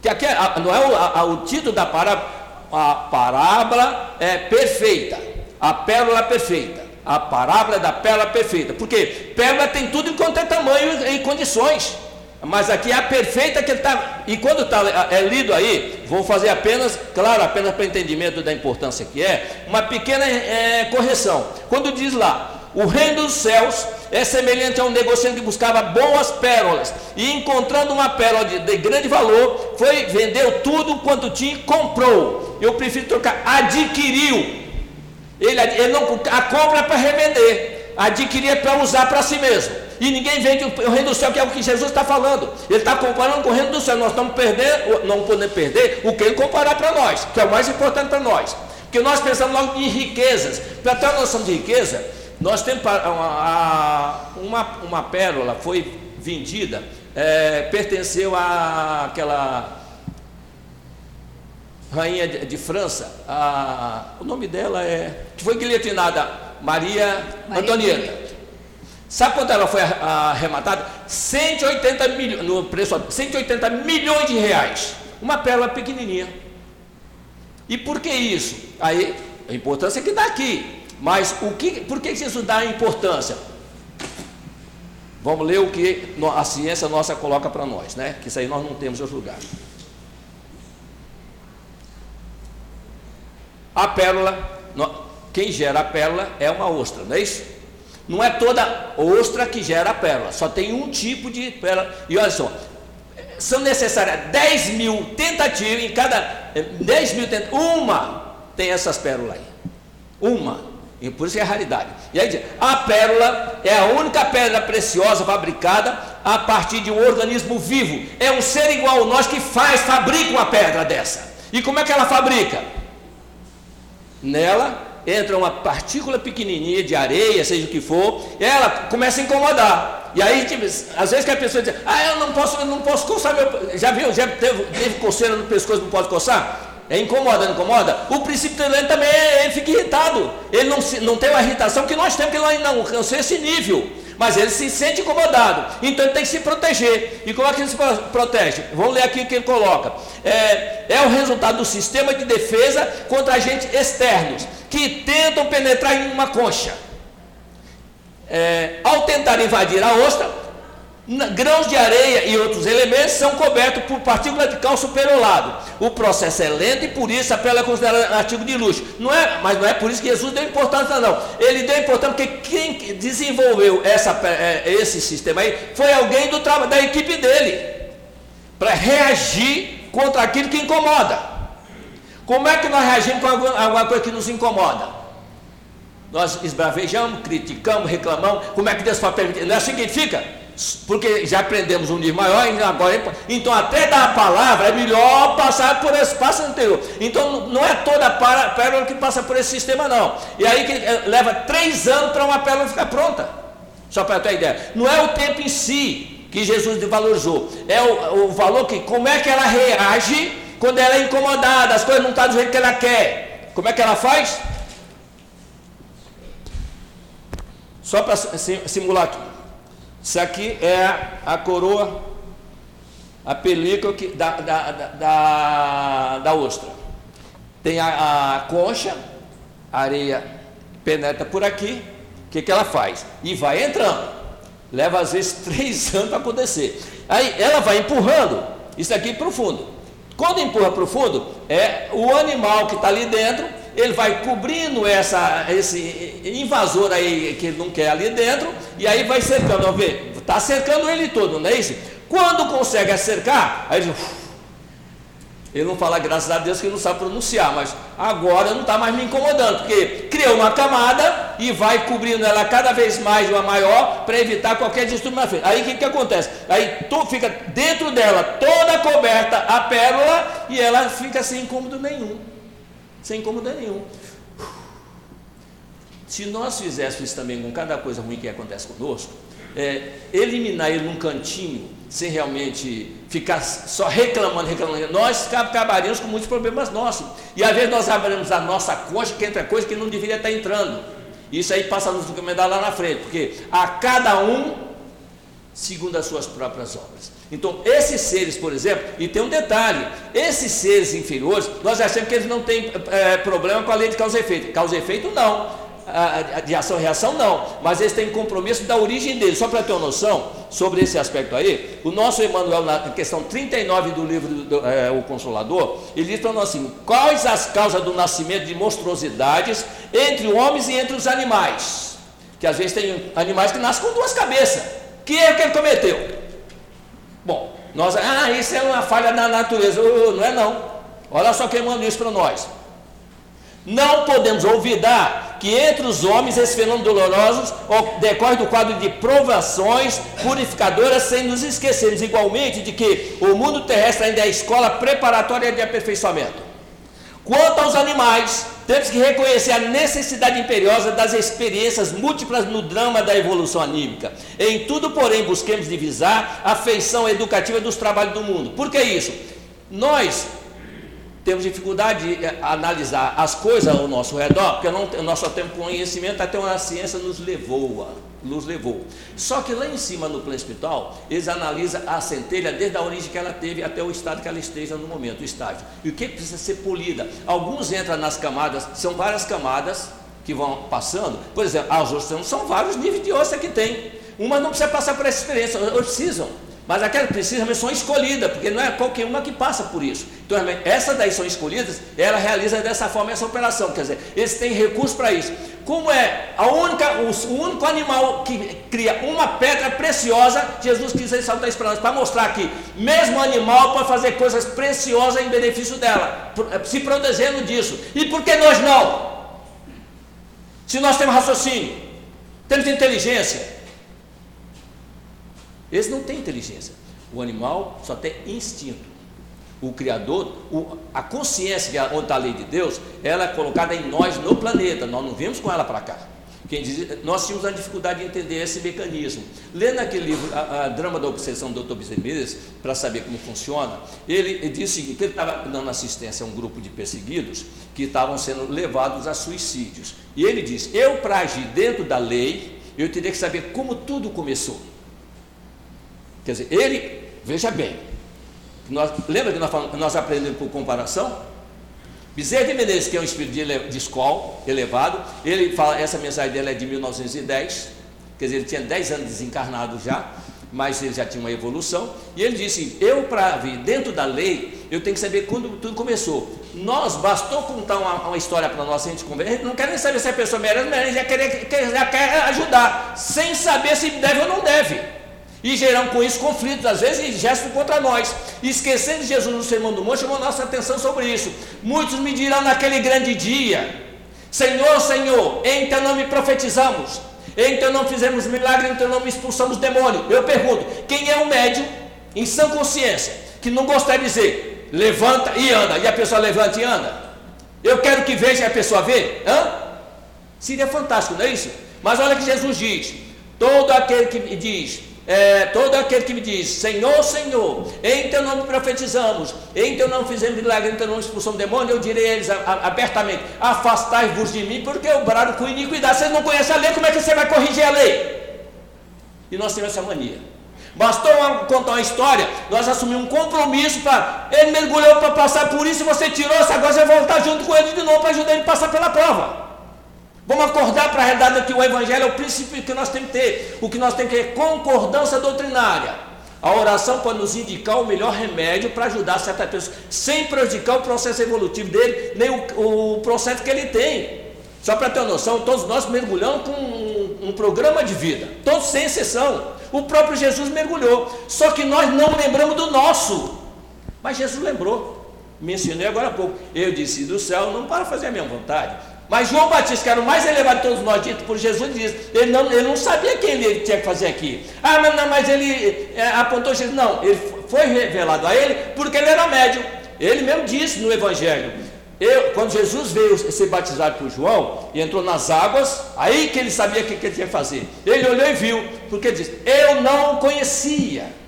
que aqui é, não é o, a, o título da parábola, a parábola é perfeita, a pérola perfeita, a parábola da pérola perfeita, porque pérola tem tudo enquanto é tamanho e condições, mas aqui é a perfeita que está, e quando está é lido aí, vou fazer apenas, claro, apenas para entendimento da importância que é, uma pequena é, correção, quando diz lá, o reino dos céus é semelhante a um negociante que buscava boas pérolas e encontrando uma pérola de, de grande valor, foi vendeu tudo quanto tinha e comprou. Eu prefiro trocar, adquiriu. Ele, ele não a compra é para revender, adquirir é para usar para si mesmo. E ninguém vende o reino do céu, que é o que Jesus está falando. Ele está comparando com o reino do céu. Nós estamos perdendo, não podemos perder o que ele comparar para nós, que é o mais importante para nós. Porque nós pensamos logo em riquezas. Para ter uma noção de riqueza, nós temos uma, uma, uma pérola, foi vendida, é, pertenceu àquela rainha de, de França, a, o nome dela é, que foi guilhotinada, Maria, Maria Antonieta. Sabe quanto ela foi arrematada? 180 milhões, no preço, 180 milhões de reais. Uma pérola pequenininha. E por que isso? Aí, a importância é que está aqui. Mas o que, por que isso dá importância? Vamos ler o que a ciência nossa coloca para nós, né? Que isso aí nós não temos em outro lugar. A pérola, quem gera a pérola é uma ostra, não é isso? Não é toda ostra que gera a pérola, só tem um tipo de pérola. E olha só, são necessárias 10 mil tentativas, em cada 10 mil tentativas, uma tem essas pérolas aí. Uma. E por isso é raridade. E aí diz, a pérola é a única pedra preciosa fabricada a partir de um organismo vivo. É um ser igual a nós que faz, fabrica uma pedra dessa. E como é que ela fabrica? Nela entra uma partícula pequenininha de areia, seja o que for, ela começa a incomodar. E aí, tipo, às vezes que a pessoa diz, ah, eu não posso, eu não posso coçar meu. Já viu? Já teve, teve coceira no pescoço, não pode coçar? É incomoda, não incomoda? O princípio tolerante também ele fica irritado. Ele não, não tem uma irritação que nós temos, que ele não alcançou esse nível. Mas ele se sente incomodado. Então ele tem que se proteger. E como é que ele se protege? Vamos ler aqui o que ele coloca. É, é o resultado do sistema de defesa contra agentes externos, que tentam penetrar em uma concha. É, ao tentar invadir a ostra, grãos de areia e outros elementos são cobertos por partículas de cal superolado. O processo é lento e por isso a pele é considerada artigo de luxo. Não é, mas não é por isso que Jesus deu importância, não. Ele deu importância porque quem desenvolveu essa, é, esse sistema aí foi alguém do, da equipe dele para reagir contra aquilo que incomoda. Como é que nós reagimos com alguma coisa que nos incomoda? Nós esbravejamos, criticamos, reclamamos. Como é que Deus pode permitir? Não é assim que fica? Porque já aprendemos um nível maior, agora, então até dar a palavra é melhor passar por esse passo anterior. Então não é toda a pérola que passa por esse sistema, não. E aí que eh, leva três anos para uma pérola ficar pronta. Só para ter ideia. Não é o tempo em si que Jesus valorizou, é o, o valor que, como é que ela reage quando ela é incomodada, as coisas não estão do jeito que ela quer. Como é que ela faz? Só para simular aqui. Isso aqui é a coroa, a película que, da, da, da, da, ostra. Tem a, a concha, a areia penetra por aqui. O que, que ela faz? E vai entrando. Leva às vezes três anos para acontecer. Aí ela vai empurrando isso aqui para o fundo. Quando empurra para o fundo, é o animal que está ali dentro ele vai cobrindo essa, esse invasor aí que ele não quer ali dentro, e aí vai cercando, ó, vê, está cercando ele todo, não é isso? Quando consegue cercar, aí ele, ele não fala graças a Deus que ele não sabe pronunciar, mas agora não está mais me incomodando, porque criou uma camada e vai cobrindo ela cada vez mais uma maior para evitar qualquer distúrbio na frente. Aí o que, que acontece? Aí tu fica dentro dela toda coberta a pérola e ela fica sem incômodo nenhum sem incômodo nenhum. Se nós fizéssemos isso também com cada coisa ruim que acontece conosco, é, eliminar ele num cantinho, sem realmente ficar só reclamando, reclamando, nós acabaríamos com muitos problemas nossos. E às vezes nós abrimos a nossa coxa que entra coisa que não deveria estar entrando. Isso aí passa a nos recomendar lá na frente, porque a cada um segundo as suas próprias obras. Então, esses seres, por exemplo, e tem um detalhe: esses seres inferiores, nós achamos que eles não têm é, problema com a lei de causa e efeito. Causa e efeito, não. de ação e reação, não. Mas eles têm compromisso da origem deles. Só para ter uma noção sobre esse aspecto aí, o nosso Emmanuel, na questão 39 do livro do, é, O Consolador, ele diz para nós assim: quais as causas do nascimento de monstruosidades entre homens e entre os animais? Que às vezes tem animais que nascem com duas cabeças. Que erro que ele cometeu? Bom, nós, ah, isso é uma falha da natureza. Não é não. Olha só quem manda isso para nós. Não podemos olvidar que entre os homens esses fenômenos dolorosos decorre do quadro de provações purificadoras, sem nos esquecermos igualmente de que o mundo terrestre ainda é a escola preparatória de aperfeiçoamento. Quanto aos animais, temos que reconhecer a necessidade imperiosa das experiências múltiplas no drama da evolução anímica. Em tudo, porém, busquemos divisar a feição educativa dos trabalhos do mundo. Por que isso? Nós temos dificuldade de eh, analisar as coisas ao nosso redor, porque nós só temos conhecimento até uma ciência nos levou a nos levou. Só que lá em cima no plano espiritual, eles analisam a centelha desde a origem que ela teve até o estado que ela esteja no momento, o estágio. E o que precisa ser polida? Alguns entram nas camadas, são várias camadas que vão passando. Por exemplo, as ostras são vários níveis de ostra que tem. Uma não precisa passar por essa experiência, elas precisam. Mas aquelas que precisam são escolhidas, porque não é qualquer uma que passa por isso. Então, essas daí são escolhidas, ela realiza dessa forma essa operação. Quer dizer, eles têm recurso para isso. Como é a única, o único animal que cria uma pedra preciosa, Jesus quis ressaltar isso para nós, para mostrar que mesmo o animal pode fazer coisas preciosas em benefício dela, se protegendo disso. E por que nós não? Se nós temos raciocínio, temos inteligência, esse não tem inteligência. O animal só tem instinto. O Criador, o, a consciência, é onde está a lei de Deus, ela é colocada em nós no planeta. Nós não vimos com ela para cá. Quem diz, nós tínhamos a dificuldade de entender esse mecanismo. Lendo aquele livro, a, a Drama da Obsessão do Dr. Bezerra para saber como funciona, ele, ele diz o seguinte: ele estava dando assistência a um grupo de perseguidos que estavam sendo levados a suicídios. E ele diz: Eu, para agir dentro da lei, eu teria que saber como tudo começou. Quer dizer, ele, veja bem, nós, lembra que nós, nós aprendemos por comparação? Bezerra de Menezes, que é um espírito de, de escola elevado, ele fala, essa mensagem dele é de 1910, quer dizer, ele tinha 10 anos desencarnado já, mas ele já tinha uma evolução, e ele disse: Eu, para vir dentro da lei, eu tenho que saber quando tudo começou. Nós bastou contar uma, uma história para nós, a gente conversa, não quer nem saber se a pessoa merece, merece já, quer, já quer ajudar, sem saber se deve ou não deve. E geram com isso conflitos, às vezes, gestos contra nós. Esquecendo Jesus no Sermão do Monte, chamou nossa atenção sobre isso. Muitos me dirão naquele grande dia: Senhor, Senhor, em teu nome profetizamos, em teu nome fizemos milagre, em teu nome expulsamos demônio. Eu pergunto: quem é o médium, em sã consciência, que não gostaria de dizer, levanta e anda, e a pessoa levanta e anda? Eu quero que veja e a pessoa vê? Hã? Seria fantástico, não é isso? Mas olha que Jesus diz: todo aquele que diz, é, todo aquele que me diz, Senhor, Senhor, em teu nome profetizamos, em teu nome fizemos milagre, em teu nome expulsamos demônio, eu direi a eles abertamente, afastai-vos de mim, porque eu brado com iniquidade. Vocês não conhecem a lei, como é que você vai corrigir a lei? E nós temos essa mania. Bastou contar uma história, nós assumimos um compromisso para. Ele mergulhou para passar por isso, você tirou, agora você vai voltar junto com ele de novo para ajudar ele a passar pela prova. Vamos acordar para a realidade que o Evangelho é o princípio que nós temos que ter. O que nós temos que ter é concordância doutrinária. A oração pode nos indicar o melhor remédio para ajudar certa pessoa, sem prejudicar o processo evolutivo dele, nem o, o processo que ele tem. Só para ter uma noção, todos nós mergulhamos com um, um programa de vida, todos sem exceção. O próprio Jesus mergulhou, só que nós não lembramos do nosso. Mas Jesus lembrou. Mencionei agora há pouco. Eu disse do céu, não para fazer a minha vontade, mas João Batista, que era o mais elevado de todos nós, dito por Jesus, diz: ele não, ele não sabia quem ele tinha que fazer aqui. Ah, mas, não, mas ele é, apontou Jesus. Não, ele foi revelado a ele porque ele era médium. Ele mesmo disse no Evangelho. Eu, quando Jesus veio ser batizado por João e entrou nas águas, aí que ele sabia o que, que ele tinha que fazer. Ele olhou e viu, porque disse: Eu não o conhecia.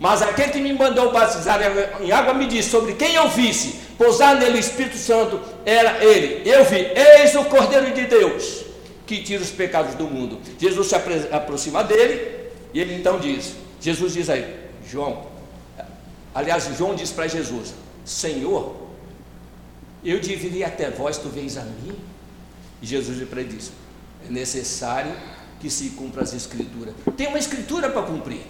Mas aquele que me mandou batizar em água me disse sobre quem eu visse pousar nele o Espírito Santo, era ele. Eu vi, eis o Cordeiro de Deus, que tira os pecados do mundo. Jesus se aproxima dele, e ele então diz: Jesus diz aí, João, aliás, João diz para Jesus: Senhor, eu deveria até vós, tu vens a mim? E Jesus lhe diz: É necessário que se cumpra as escrituras. Tem uma escritura para cumprir,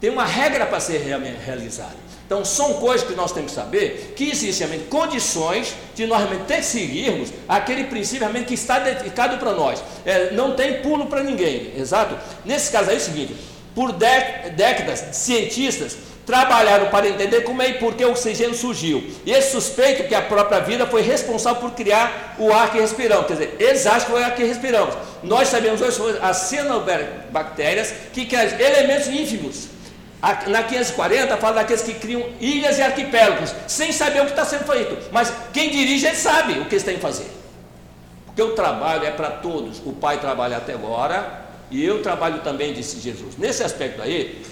tem uma regra para ser realizada. Então, são coisas que nós temos que saber que existem realmente condições de nós realmente seguirmos aquele princípio realmente que está dedicado para nós. É, não tem pulo para ninguém, exato? Nesse caso aí é o seguinte: por décadas, cientistas trabalharam para entender como é e por que o oxigênio surgiu. E eles suspeitam que a própria vida foi responsável por criar o ar que respiramos. Quer dizer, eles acham que foi o ar que respiramos. Nós sabemos hoje as cianobactérias que criam elementos ínfimos na 540 fala daqueles que criam ilhas e arquipélagos, sem saber o que está sendo feito. Mas quem dirige, ele sabe o que eles têm que fazer. Porque o trabalho é para todos. O Pai trabalha até agora e eu trabalho também, disse Jesus. Nesse aspecto aí,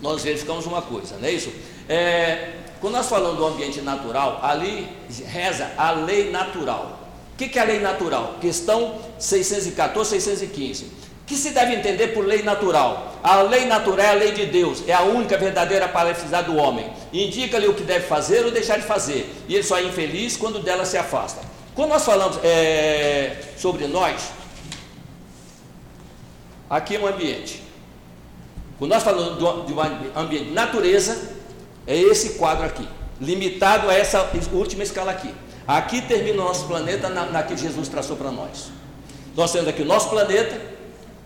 nós verificamos uma coisa, não é isso? É, quando nós falamos do ambiente natural, ali reza a lei natural. O que, que é a lei natural? Questão 614, 615 que se deve entender por lei natural? A lei natural é a lei de Deus, é a única verdadeira para do homem. Indica-lhe o que deve fazer ou deixar de fazer, e ele só é infeliz quando dela se afasta. Quando nós falamos é, sobre nós, aqui é um ambiente. Quando nós falamos de um ambiente natureza, é esse quadro aqui, limitado a essa última escala aqui. Aqui termina o nosso planeta na, na que Jesus traçou para nós. Nós temos aqui o nosso planeta,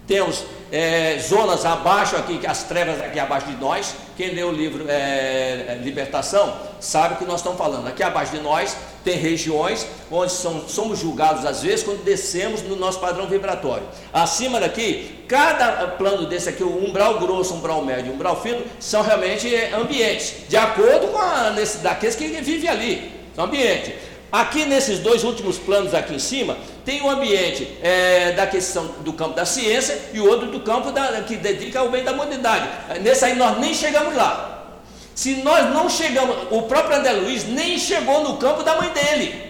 temos é, zonas abaixo aqui, as trevas aqui abaixo de nós. Quem lê o livro é, Libertação sabe o que nós estamos falando. Aqui abaixo de nós tem regiões onde somos julgados às vezes quando descemos no nosso padrão vibratório. Acima daqui, cada plano desse aqui, o umbral grosso, umbral médio, umbral fino, são realmente ambientes, de acordo com a necessidade daqueles que vivem ali. São ambientes. Aqui nesses dois últimos planos aqui em cima, tem o ambiente é, da questão do campo da ciência e o outro do campo da, que dedica ao bem da humanidade. Nesse aí nós nem chegamos lá. Se nós não chegamos, o próprio André Luiz nem chegou no campo da mãe dele.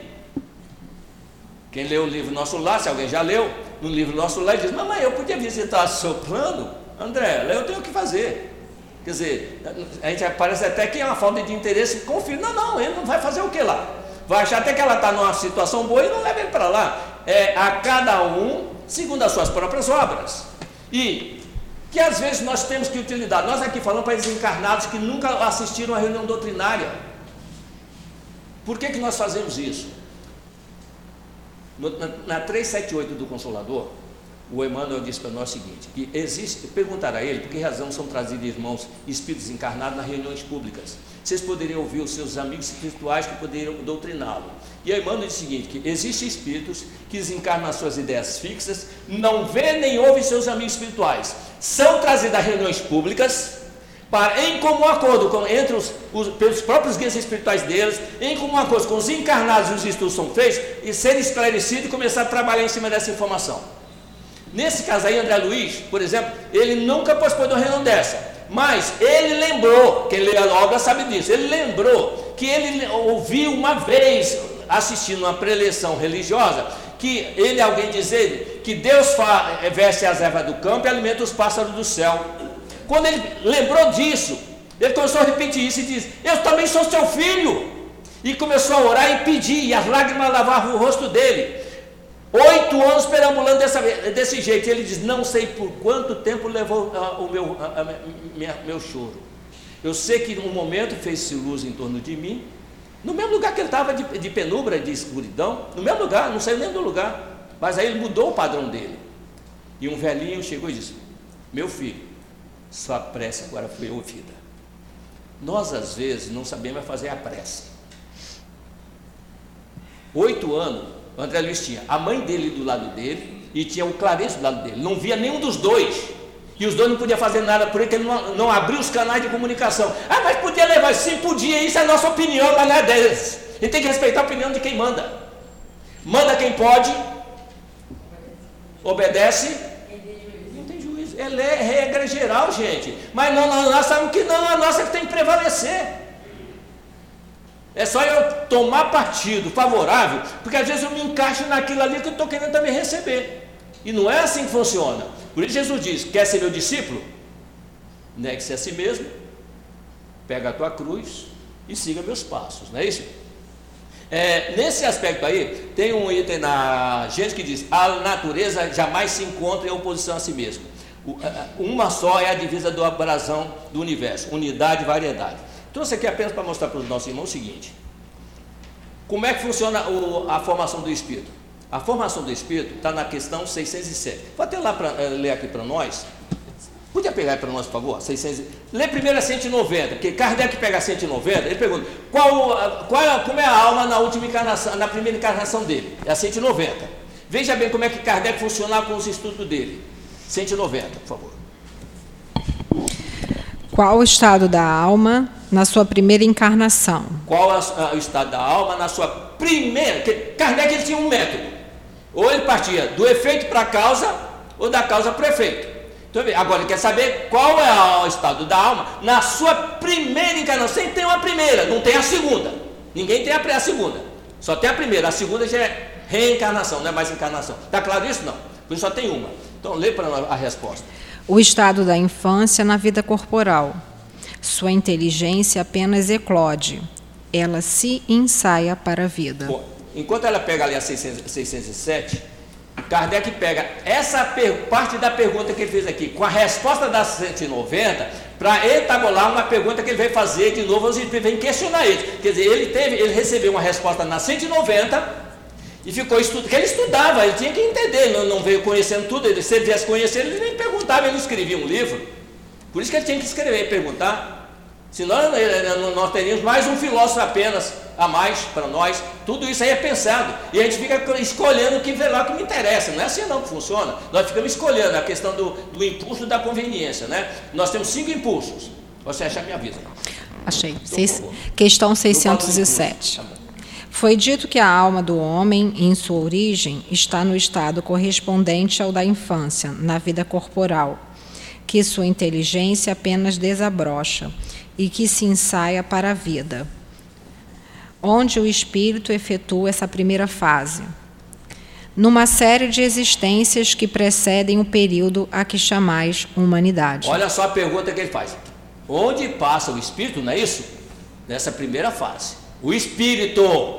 Quem leu o livro Nosso Lar, se alguém já leu, no livro Nosso Lar, diz: Mamãe, eu podia visitar seu plano? André, eu tenho o que fazer. Quer dizer, a gente parece até que é uma falta de interesse com o. Não, não, ele não vai fazer o que lá? Vai achar até que ela está numa situação boa e não leva ele para lá. É a cada um segundo as suas próprias obras. E que às vezes nós temos que utilizar. Nós aqui falamos para esses encarnados que nunca assistiram a reunião doutrinária. Por que, que nós fazemos isso? na, na 378 do Consolador, o Emmanuel disse para nós o seguinte: que existe, perguntar a ele por que razão são trazidos irmãos espíritos encarnados nas reuniões públicas. Vocês poderiam ouvir os seus amigos espirituais que poderiam doutriná-lo. E aí diz o seguinte: que existem espíritos que desencarnam as suas ideias fixas, não vê nem ouve seus amigos espirituais. São trazidos a reuniões públicas para, em comum acordo com, entre os, os, pelos próprios guias espirituais deles, em comum acordo com os encarnados e os estudos são feitos, e ser esclarecido e começar a trabalhar em cima dessa informação. Nesse caso aí, André Luiz, por exemplo, ele nunca participou de uma reunião dessa, mas ele lembrou, quem lê a obra sabe disso, ele lembrou que ele ouviu uma vez, assistindo uma preleção religiosa, que ele, alguém dizer que Deus veste as ervas do campo e alimenta os pássaros do céu. Quando ele lembrou disso, ele começou a repetir isso e disse: Eu também sou seu filho. E começou a orar e pedir, e as lágrimas lavavam o rosto dele. Oito anos perambulando dessa, desse jeito. Ele diz: Não sei por quanto tempo levou uh, o meu, uh, minha, meu choro. Eu sei que um momento fez-se luz em torno de mim, no mesmo lugar que ele estava de, de, penumbra, de escuridão, no mesmo lugar, não saiu nem do lugar. Mas aí ele mudou o padrão dele. E um velhinho chegou e disse: Meu filho, sua prece agora foi ouvida. Nós, às vezes, não sabemos fazer a prece. Oito anos, o André Luiz tinha a mãe dele do lado dele e tinha o Clarenço do lado dele. Não via nenhum dos dois. E os dois não podiam fazer nada por ele, ele não, não abriu os canais de comunicação. Ah, mas podia levar, sim, podia, isso é a nossa opinião, mas não é deles. E tem que respeitar a opinião de quem manda. Manda quem pode, obedece. Não tem juízo. Ela é regra geral, gente. Mas não, não, nós sabemos que não, a nossa é que tem que prevalecer. É só eu tomar partido favorável, porque às vezes eu me encaixo naquilo ali que eu estou querendo também receber. E não é assim que funciona. Por isso Jesus diz: quer ser meu discípulo? Negue-se a si mesmo, pega a tua cruz e siga meus passos, não é isso? É, nesse aspecto aí, tem um item na gente que diz: a natureza jamais se encontra em oposição a si mesma. Uma só é a divisa do abrasão do universo, unidade e variedade. Trouxe aqui apenas para mostrar para os nossos irmãos o seguinte: como é que funciona o, a formação do espírito? A formação do espírito está na questão 607. Vou até lá para uh, ler aqui para nós. Podia pegar para nós, por favor? 600. Lê primeiro a 190, porque Kardec pega a 190, ele pergunta qual, qual, como é a alma na última encarnação, na primeira encarnação dele? É a 190. Veja bem como é que Kardec funcionava com os estudos dele. 190, por favor. Qual o estado da alma na sua primeira encarnação? Qual o estado da alma na sua primeira? Kardec ele tinha um método. Ou ele partia do efeito para a causa, ou da causa para o efeito. Então, agora ele quer saber qual é o estado da alma na sua primeira encarnação. Sempre tem uma primeira, não tem a segunda. Ninguém tem a, a segunda. Só tem a primeira. A segunda já é reencarnação, não é mais encarnação. Está claro isso? Não. Por isso só tem uma. Então lê para a resposta o estado da infância na vida corporal. Sua inteligência apenas eclode, ela se ensaia para a vida. Bom, enquanto ela pega ali a 600, 607, Kardec pega essa parte da pergunta que ele fez aqui, com a resposta da 190, para etabular uma pergunta que ele vai fazer de novo, ele vem questionar ele. Quer dizer, ele teve, ele recebeu uma resposta na 190 e ficou estudando, que ele estudava, ele tinha que entender, não, não veio conhecendo tudo, ele, se ele viesse conhecer, ele nem perguntava, ele não escrevia um livro. Por isso que ele tinha que escrever e perguntar. Senão nós teríamos mais um filósofo apenas a mais para nós. Tudo isso aí é pensado. E a gente fica escolhendo o que vê lá que me interessa. Não é assim não que funciona. Nós ficamos escolhendo a questão do, do impulso da conveniência. Né? Nós temos cinco impulsos. Você acha minha vida? Achei. Seis, questão 607. Foi dito que a alma do homem, em sua origem, está no estado correspondente ao da infância, na vida corporal, que sua inteligência apenas desabrocha e que se ensaia para a vida, onde o espírito efetua essa primeira fase. Numa série de existências que precedem o período a que chamais humanidade. Olha só a pergunta que ele faz. Onde passa o espírito, não é isso? Nessa primeira fase. O espírito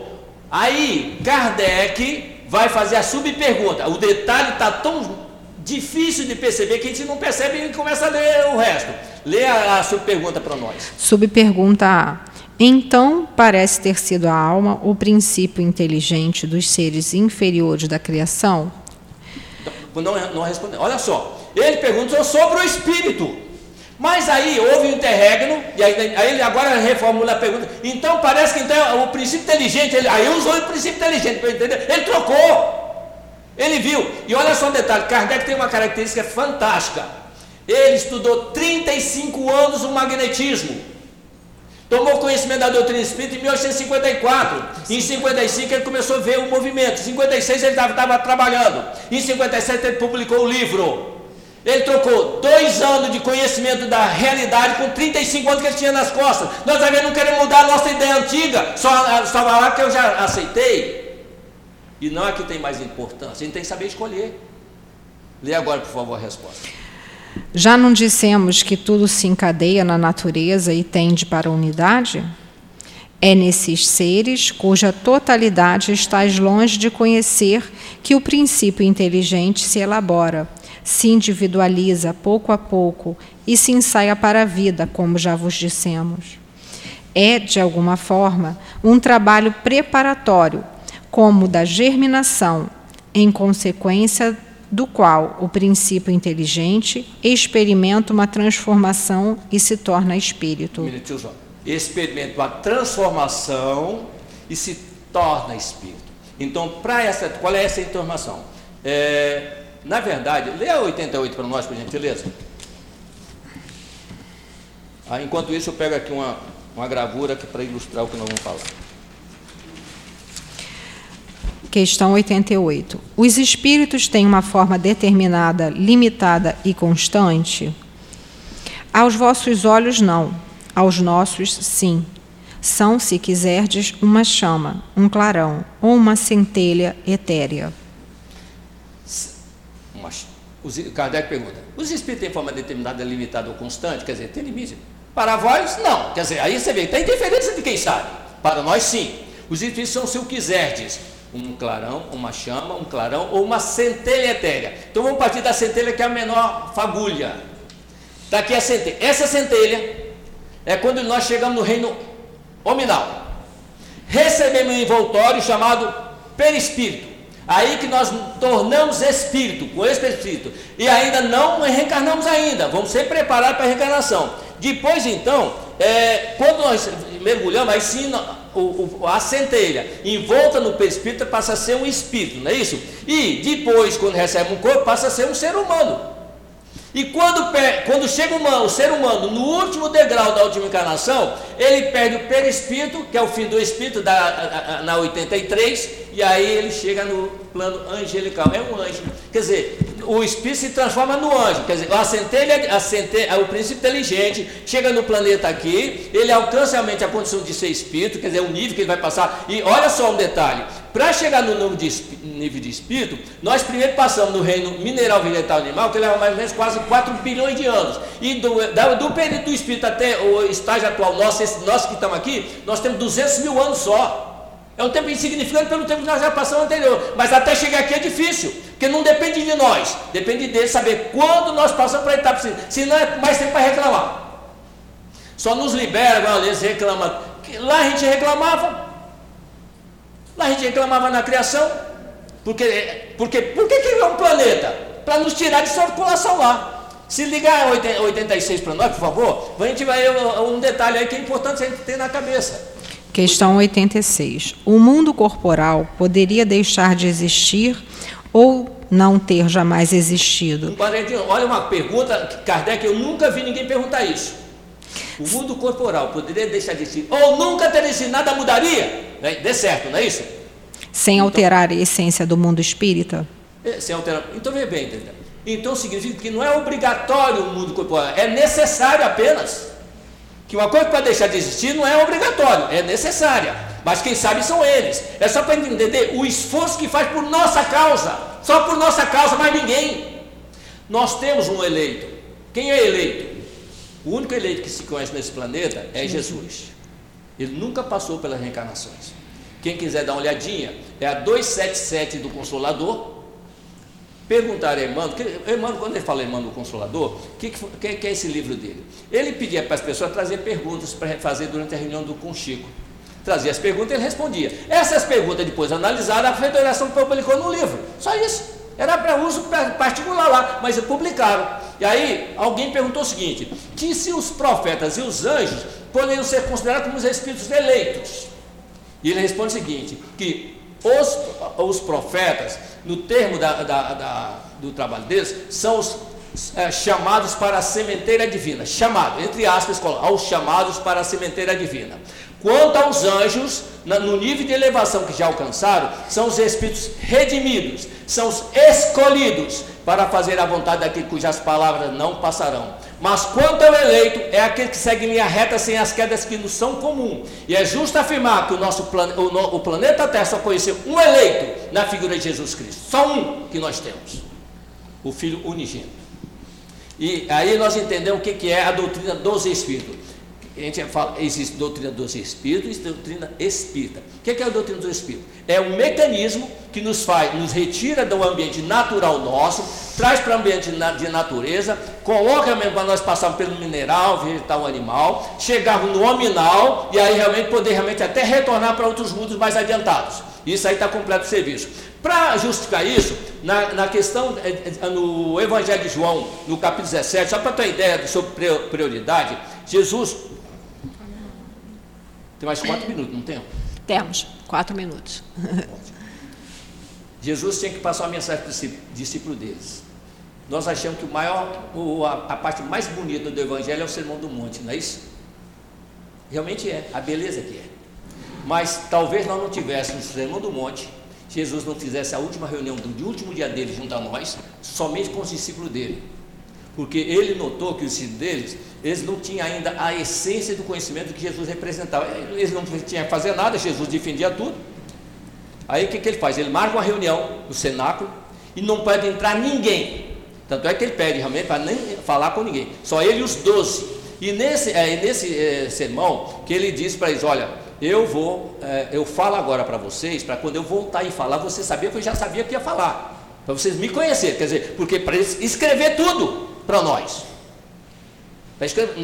Aí Kardec vai fazer a subpergunta. O detalhe está tão difícil de perceber que a gente não percebe e começa a ler o resto. Lê a, a subpergunta para nós. Subpergunta A. Então, parece ter sido a alma o princípio inteligente dos seres inferiores da criação? Não, não respondeu. Olha só, ele perguntou sobre o espírito. Mas aí houve um interregno, e aí, aí, ele agora reformula a pergunta. Então parece que então, o princípio inteligente, ele, aí usou o princípio inteligente para entender. Ele trocou. Ele viu. E olha só um detalhe: Kardec tem uma característica fantástica. Ele estudou 35 anos o magnetismo. Tomou conhecimento da doutrina espírita em 1854. Em 55 ele começou a ver o movimento. Em 56 ele estava trabalhando. Em 57 ele publicou o livro. Ele trocou dois anos de conhecimento da realidade com 35 anos que ele tinha nas costas. Nós vezes não queremos mudar a nossa ideia antiga, só, só lá que eu já aceitei. E não é que tem mais importância, a gente tem que saber escolher. Lê agora, por favor, a resposta. Já não dissemos que tudo se encadeia na natureza e tende para a unidade? É nesses seres cuja totalidade estás longe de conhecer que o princípio inteligente se elabora, se individualiza pouco a pouco e se ensaia para a vida, como já vos dissemos. É, de alguma forma, um trabalho preparatório, como da germinação, em consequência do qual o princípio inteligente experimenta uma transformação e se torna espírito. Experimenta uma transformação e se torna espírito. Então, para essa, qual é essa informação? É, na verdade, lê a 88 para nós, por gentileza. Ah, enquanto isso, eu pego aqui uma, uma gravura para ilustrar o que nós vamos falar. Questão 88. Os espíritos têm uma forma determinada, limitada e constante? Aos vossos olhos, não. Aos nossos, sim. São, se quiserdes, uma chama, um clarão ou uma centelha etérea. O Kardec pergunta: os espíritos têm forma determinada, limitada ou constante? Quer dizer, tem limite? Para vós, não. Quer dizer, aí você vê, tem diferença de quem sabe. Para nós, sim. Os espíritos são, se o quiserdes, um clarão, uma chama, um clarão ou uma centelha etérea. Então vamos partir da centelha que é a menor fagulha. Daqui a centelha. Essa centelha é quando nós chegamos no reino hominal. Recebemos um envoltório chamado perispírito. Aí que nós tornamos espírito, com espírito. E ainda não reencarnamos ainda. Vamos ser preparados para a reencarnação. Depois então, é, quando nós mergulhamos, aí sim o, o, a centelha envolta no perispírito passa a ser um espírito, não é isso? E depois, quando recebe um corpo, passa a ser um ser humano. E quando, quando chega o, o ser humano no último degrau da última encarnação, ele perde o perispírito, que é o fim do espírito, da, na 83, e aí ele chega no plano angelical. É um anjo. Quer dizer, o espírito se transforma no anjo. Quer dizer, a centelha, a centelha, o princípio inteligente chega no planeta aqui, ele alcança realmente a condição de ser espírito, quer dizer, o nível que ele vai passar. E olha só um detalhe: para chegar no nível de, nível de espírito, nós primeiro passamos no reino mineral, vegetal animal, que leva mais ou menos quase 4 bilhões de anos. E do, do período do espírito até o estágio atual nosso, esse, nós que estamos aqui, nós temos 200 mil anos só. É um tempo insignificante pelo tempo que nós já passamos anterior. Mas até chegar aqui é difícil, porque não depende de nós, depende dele saber quando nós passamos para a etapa. Senão é mais tempo para reclamar. Só nos libera, quando eles reclamam. Lá a gente reclamava. Lá a gente reclamava na criação. Porque, porque, por que criou um planeta? Para nos tirar de circulação lá. Se ligar 86 para nós, por favor, a gente vai um detalhe aí que é importante a gente ter na cabeça. Questão 86. O mundo corporal poderia deixar de existir ou não ter jamais existido? Olha uma pergunta, Kardec, eu nunca vi ninguém perguntar isso. O mundo corporal poderia deixar de existir ou nunca ter existido, nada mudaria? Né? Dê certo, não é isso? Sem então, alterar a essência do mundo espírita? É, sem alterar. Então, veja bem, entendeu? Então significa que não é obrigatório o mundo corporal, é necessário apenas que uma coisa para deixar de existir não é obrigatório, é necessária. Mas quem sabe são eles. É só para entender o esforço que faz por nossa causa. Só por nossa causa, mais ninguém. Nós temos um eleito. Quem é eleito? O único eleito que se conhece nesse planeta é Jesus. Ele nunca passou pelas reencarnações. Quem quiser dar uma olhadinha, é a 277 do Consolador. Perguntaram a Emmanuel, que, Emmanuel, quando ele fala Emmanuel Consolador, o que, que, que, é esse livro dele? Ele pedia para as pessoas trazer perguntas para fazer durante a reunião do com Chico. Trazia as perguntas e ele respondia. Essas perguntas, depois analisadas, a Federação publicou no livro. Só isso. Era para uso particular lá, mas publicaram. E aí, alguém perguntou o seguinte: que se os profetas e os anjos poderiam ser considerados como os espíritos eleitos? E ele responde o seguinte: que os, os profetas, no termo da, da, da, do trabalho deles, são os é, chamados para a sementeira divina. Chamado, entre aspas, aos chamados para a sementeira divina. Quanto aos anjos, no nível de elevação que já alcançaram, são os espíritos redimidos, são os escolhidos para fazer a vontade daquele cujas palavras não passarão. Mas quanto ao eleito, é aquele que segue em linha reta sem as quedas que nos são comuns. E é justo afirmar que o nosso plan, o, o planeta Terra só conheceu um eleito na figura de Jesus Cristo. Só um que nós temos. O Filho unigênito. E aí nós entendemos o que, que é a doutrina dos Espíritos a gente fala, existe doutrina dos espíritos e doutrina espírita. O que é, a doutrina dos espíritos? É um mecanismo que nos faz, nos retira do ambiente natural nosso, traz para o ambiente de natureza, coloca mesmo para nós passarmos pelo mineral, vegetal, animal, chegarmos no nominal e aí realmente poder realmente até retornar para outros mundos mais adiantados. Isso aí está completo o serviço. Para justificar isso, na, na questão, eh, eh, no Evangelho de João, no capítulo 17, só para ter uma ideia sobre prioridade, Jesus tem mais quatro minutos, não tem? Temos, quatro minutos. Jesus tinha que passar uma mensagem para o discípulo deles. Nós achamos que o maior, a, parte mais bonita do Evangelho é o Sermão do Monte, não é isso? Realmente é, a beleza que é. Mas talvez nós não tivéssemos o Sermão do Monte, Jesus não fizesse a última reunião do último dia dele junto a nós, somente com os discípulos dele. Porque ele notou que os discípulos deles eles não tinham ainda a essência do conhecimento que Jesus representava. Eles não tinham que fazer nada, Jesus defendia tudo. Aí o que, que ele faz? Ele marca uma reunião no cenáculo e não pode entrar ninguém. Tanto é que ele pede realmente para nem falar com ninguém. Só ele e os doze. E nesse, é, nesse é, sermão que ele diz para eles: olha, eu vou, é, eu falo agora para vocês, para quando eu voltar e falar, você sabia que eu já sabia que ia falar. Para vocês me conhecerem, quer dizer, porque para eles escrever tudo para nós.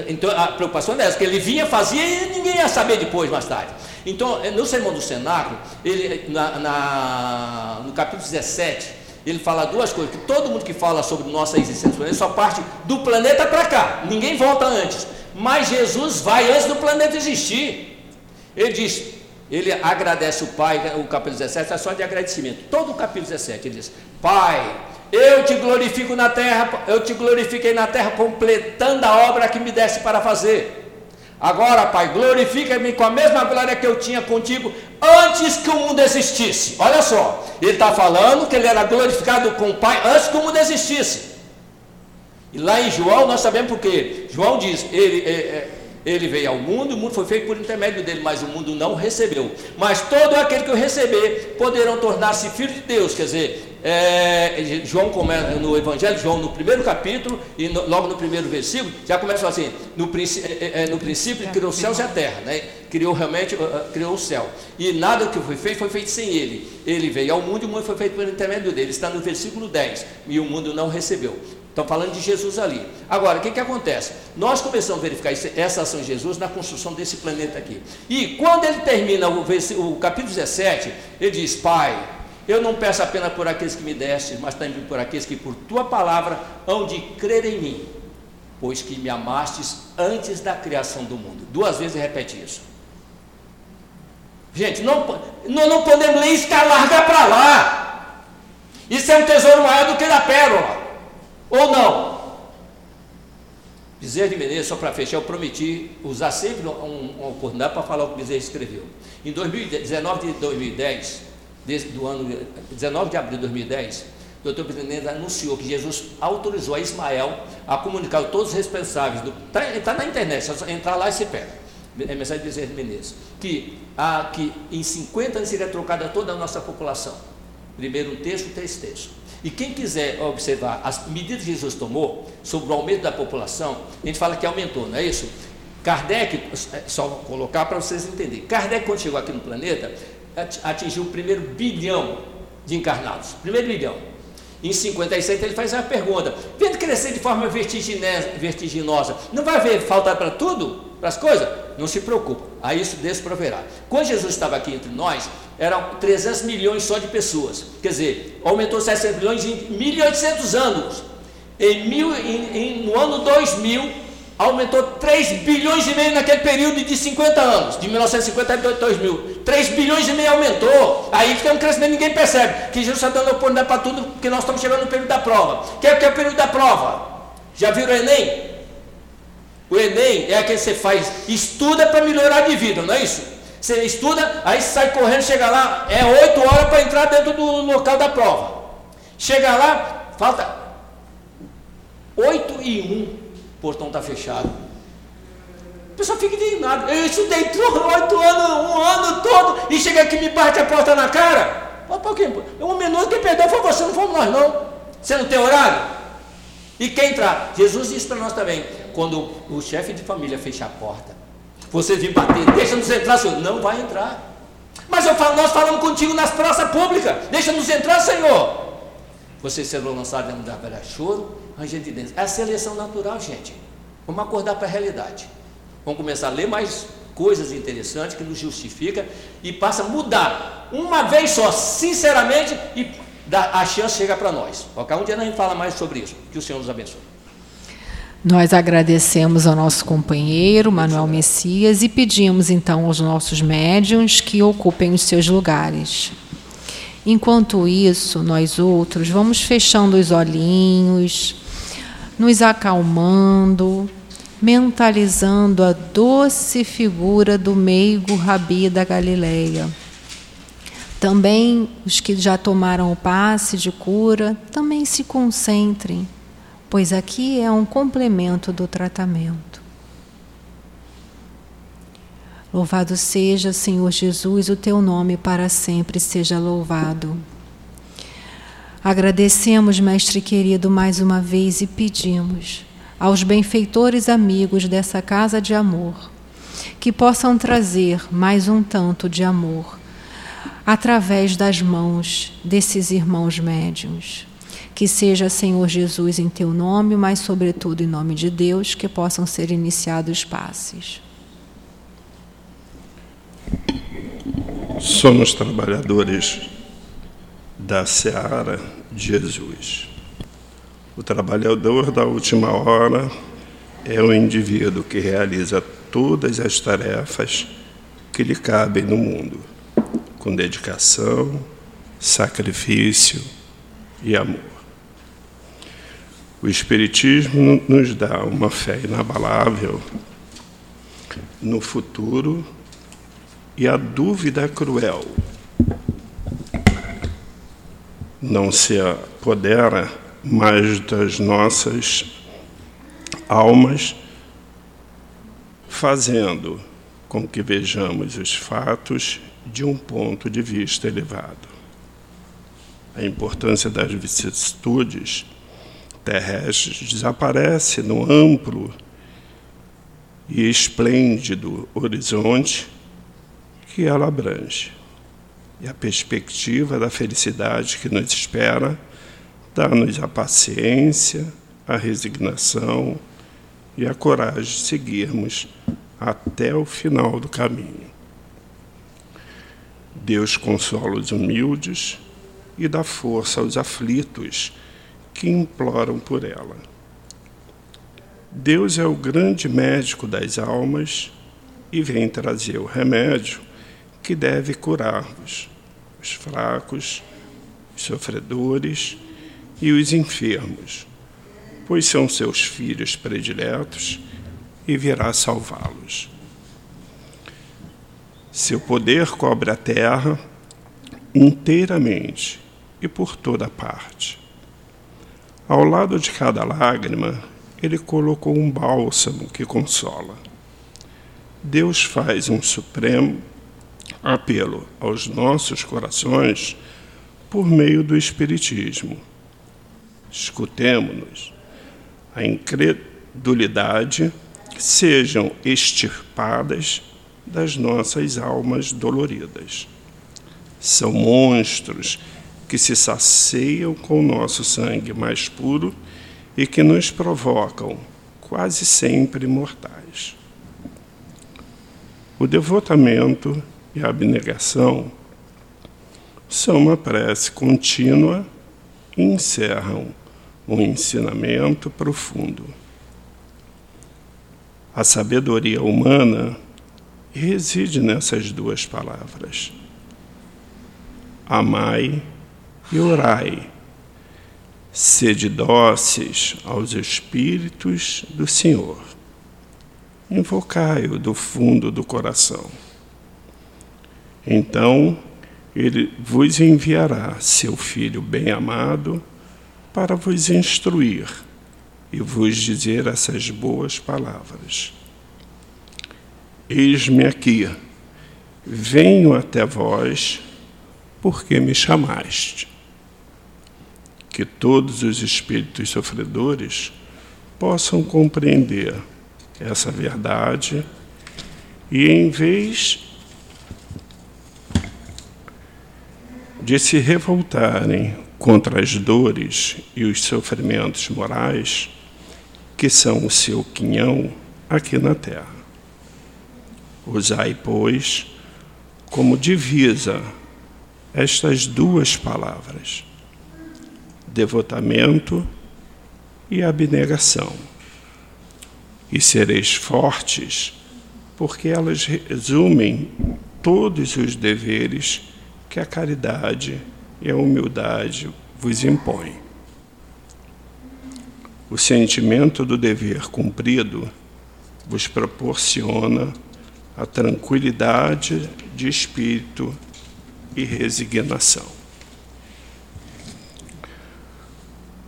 Então a preocupação é essa, que ele vinha, fazia e ninguém ia saber depois, mais tarde. Então, eh, no Sermão do Cenáculo, ele, na, na, no capítulo 17, ele fala duas coisas, que todo mundo que fala sobre nossa existência planeta só parte do planeta para cá, ninguém volta antes. Mas Jesus vai antes do planeta existir. Ele diz, ele agradece o Pai, o capítulo 17 é só de agradecimento. Todo o capítulo 17 ele diz: Pai, eu te glorifico na terra, eu te glorifiquei na terra, completando a obra que me desse para fazer. Agora, Pai, glorifica-me com a mesma glória que eu tinha contigo antes que o mundo existisse. Olha só, ele está falando que ele era glorificado com o Pai antes que o mundo existisse. E lá em João nós sabemos porque João diz, ele, é, é, ele veio ao mundo, o mundo foi feito por intermédio dele, mas o mundo não recebeu. Mas todo aquele que o receber poderão tornar-se filhos de Deus, quer dizer, é, João começa no Evangelho, João no primeiro capítulo e no, logo no primeiro versículo, já começa assim: no, é, é, no princípio criou os céus e a terra, né? criou realmente, uh, uh, criou o céu. E nada que foi feito foi feito sem ele. Ele veio ao mundo e o mundo foi feito por intermédio dele. Está no versículo 10. E o mundo não recebeu. Estão falando de Jesus ali. Agora, o que, que acontece? Nós começamos a verificar essa ação de Jesus na construção desse planeta aqui. E quando ele termina o, o capítulo 17, ele diz: Pai, eu não peço apenas por aqueles que me deste, mas também por aqueles que por tua palavra hão de crer em mim, pois que me amastes antes da criação do mundo. Duas vezes repete isso. Gente, não, nós não podemos ler isso larga para lá. Isso é um tesouro maior do que da pérola. Ou não? Bezerra de Menezes, só para fechar, eu prometi usar sempre uma oportunidade para falar o que Bezerra escreveu. Em 2019 de 2010, do ano 19 de abril de 2010, o doutor Presidente anunciou que Jesus autorizou a Ismael a comunicar a todos os responsáveis, está tá na internet, só entrar lá e se pega. É mensagem de Bezerra Menezes, que, a, que em 50 anos seria trocada toda a nossa população. Primeiro um terço, três terços. E quem quiser observar as medidas que Jesus tomou sobre o aumento da população, a gente fala que aumentou, não é isso? Kardec, só colocar para vocês entenderem, Kardec quando chegou aqui no planeta, atingiu o primeiro bilhão de encarnados. Primeiro bilhão. Em 57 ele faz uma pergunta: vendo crescer de forma vertiginosa, não vai haver falta para tudo? Para as coisas? Não se preocupe, a isso Deus proverá. Quando Jesus estava aqui entre nós, eram 300 milhões só de pessoas. Quer dizer, aumentou 700 milhões em 1.800 anos. Em mil, em, em, no ano 2000, aumentou 3 bilhões e meio naquele período de 50 anos, de 1950 a 2000. 3 bilhões e meio aumentou. Aí tem um crescimento ninguém percebe. Que Jesus está dando oportunidade para tudo, porque nós estamos chegando no período da prova. O que é, que é o período da prova? Já viram o Enem? O Enem é aquele que você faz, estuda para melhorar de vida, não é isso? Você estuda, aí sai correndo, chega lá, é 8 horas para entrar dentro do local da prova. Chega lá, falta 8 e 1 portão está fechado. A pessoa fica indignada. Eu estudei oito anos, um ano todo, e chega aqui e me bate a porta na cara. Por quê? O menor que perdeu foi você, não fomos nós não. Você não tem horário? E quem entrar? Jesus disse para nós também. Quando o chefe de família fecha a porta, você vir bater, deixa-nos entrar, Senhor. Não vai entrar. Mas falo, nós falamos contigo nas praças públicas. Deixa-nos entrar, Senhor. Vocês serão lançados dentro da velha choro ranger de dentro. É a seleção natural, gente. Vamos acordar para a realidade. Vamos começar a ler mais coisas interessantes que nos justifica e passa a mudar uma vez só, sinceramente, e a chance chega para nós. Um dia a gente fala mais sobre isso. Que o Senhor nos abençoe. Nós agradecemos ao nosso companheiro Manuel Messias e pedimos então aos nossos médiums que ocupem os seus lugares. Enquanto isso, nós outros vamos fechando os olhinhos, nos acalmando, mentalizando a doce figura do meigo Rabi da Galileia. Também os que já tomaram o passe de cura, também se concentrem, pois aqui é um complemento do tratamento. Louvado seja, Senhor Jesus, o teu nome para sempre seja louvado. Agradecemos, Mestre querido, mais uma vez e pedimos aos benfeitores amigos dessa casa de amor que possam trazer mais um tanto de amor através das mãos desses irmãos médiuns. Que seja, Senhor Jesus, em teu nome, mas sobretudo em nome de Deus, que possam ser iniciados passes. Somos trabalhadores da seara de Jesus. O trabalhador da última hora é o indivíduo que realiza todas as tarefas que lhe cabem no mundo, com dedicação, sacrifício e amor. O Espiritismo nos dá uma fé inabalável no futuro e a dúvida cruel não se apodera mais das nossas almas, fazendo com que vejamos os fatos de um ponto de vista elevado. A importância das vicissitudes terrestres desaparece no amplo e esplêndido horizonte que ela abrange. E a perspectiva da felicidade que nos espera dá-nos a paciência, a resignação e a coragem de seguirmos até o final do caminho. Deus consola os humildes e dá força aos aflitos que imploram por ela. Deus é o grande médico das almas e vem trazer o remédio que deve curar-vos, os fracos, os sofredores e os enfermos, pois são seus filhos prediletos e virá salvá-los. Seu poder cobre a terra inteiramente e por toda parte. Ao lado de cada lágrima, ele colocou um bálsamo que consola. Deus faz um supremo apelo aos nossos corações por meio do Espiritismo. Escutemos-nos. A incredulidade sejam extirpadas das nossas almas doloridas. São monstros que se saciam com o nosso sangue mais puro e que nos provocam, quase sempre mortais. O devotamento e abnegação são uma prece contínua e encerram um ensinamento profundo. A sabedoria humana reside nessas duas palavras. Amai e orai. Sede dóceis aos Espíritos do Senhor. Invocai-o do fundo do coração. Então, ele vos enviará seu Filho bem-amado para vos instruir e vos dizer essas boas palavras. Eis-me aqui, venho até vós, porque me chamaste. Que todos os espíritos sofredores possam compreender essa verdade e, em vez de se revoltarem contra as dores e os sofrimentos morais que são o seu quinhão aqui na terra. Usai, pois, como divisa estas duas palavras: devotamento e abnegação. E sereis fortes, porque elas resumem todos os deveres que a caridade e a humildade vos impõem. O sentimento do dever cumprido vos proporciona a tranquilidade de espírito e resignação.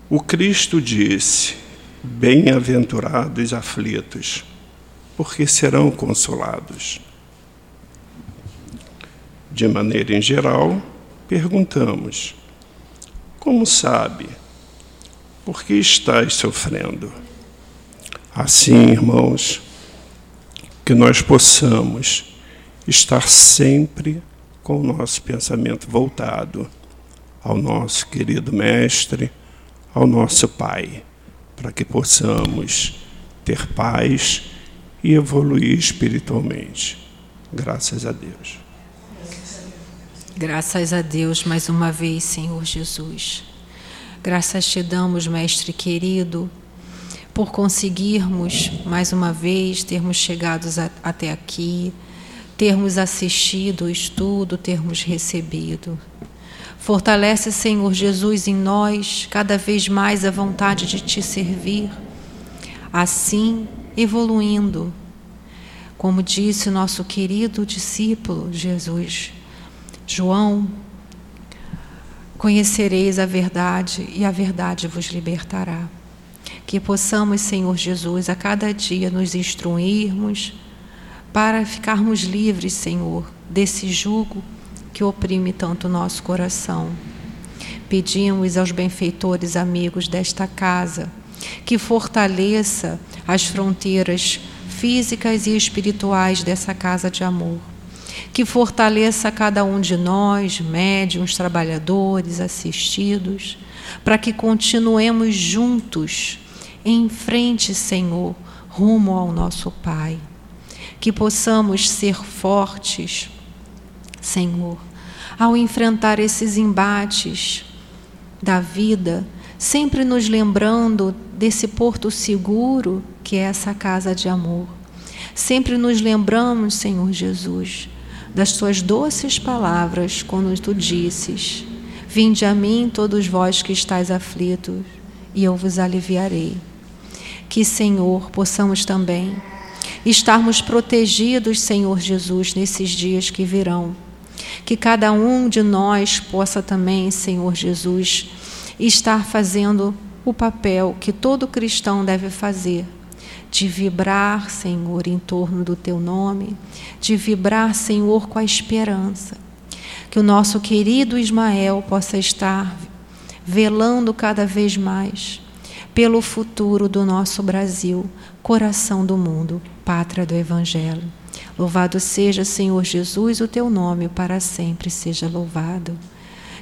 O Cristo disse: Bem-aventurados aflitos, porque serão consolados. De maneira em geral, perguntamos: Como sabe? Por que estás sofrendo? Assim, irmãos, que nós possamos estar sempre com o nosso pensamento voltado ao nosso querido Mestre, ao nosso Pai, para que possamos ter paz e evoluir espiritualmente. Graças a Deus. Graças a Deus mais uma vez, Senhor Jesus. Graças te damos, Mestre querido, por conseguirmos mais uma vez termos chegado até aqui, termos assistido o estudo, termos recebido. Fortalece, Senhor Jesus, em nós cada vez mais a vontade de te servir, assim evoluindo. Como disse o nosso querido discípulo Jesus, João, conhecereis a verdade e a verdade vos libertará. Que possamos, Senhor Jesus, a cada dia nos instruirmos para ficarmos livres, Senhor, desse jugo que oprime tanto o nosso coração. Pedimos aos benfeitores amigos desta casa que fortaleça as fronteiras físicas e espirituais dessa casa de amor que fortaleça cada um de nós, médiums, trabalhadores, assistidos, para que continuemos juntos em frente, Senhor, rumo ao nosso Pai. Que possamos ser fortes, Senhor, ao enfrentar esses embates da vida, sempre nos lembrando desse porto seguro que é essa casa de amor. Sempre nos lembramos, Senhor Jesus, das tuas doces palavras quando tu disses: Vinde a mim, todos vós que estáis aflitos, e eu vos aliviarei. Que, Senhor, possamos também estarmos protegidos, Senhor Jesus, nesses dias que virão. Que cada um de nós possa também, Senhor Jesus, estar fazendo o papel que todo cristão deve fazer de vibrar, Senhor, em torno do teu nome, de vibrar, Senhor, com a esperança. Que o nosso querido Ismael possa estar velando cada vez mais pelo futuro do nosso Brasil, coração do mundo, pátria do Evangelho. Louvado seja, Senhor Jesus, o teu nome para sempre seja louvado.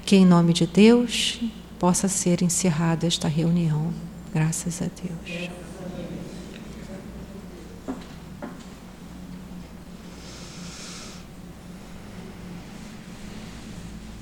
Que em nome de Deus possa ser encerrada esta reunião. Graças a Deus.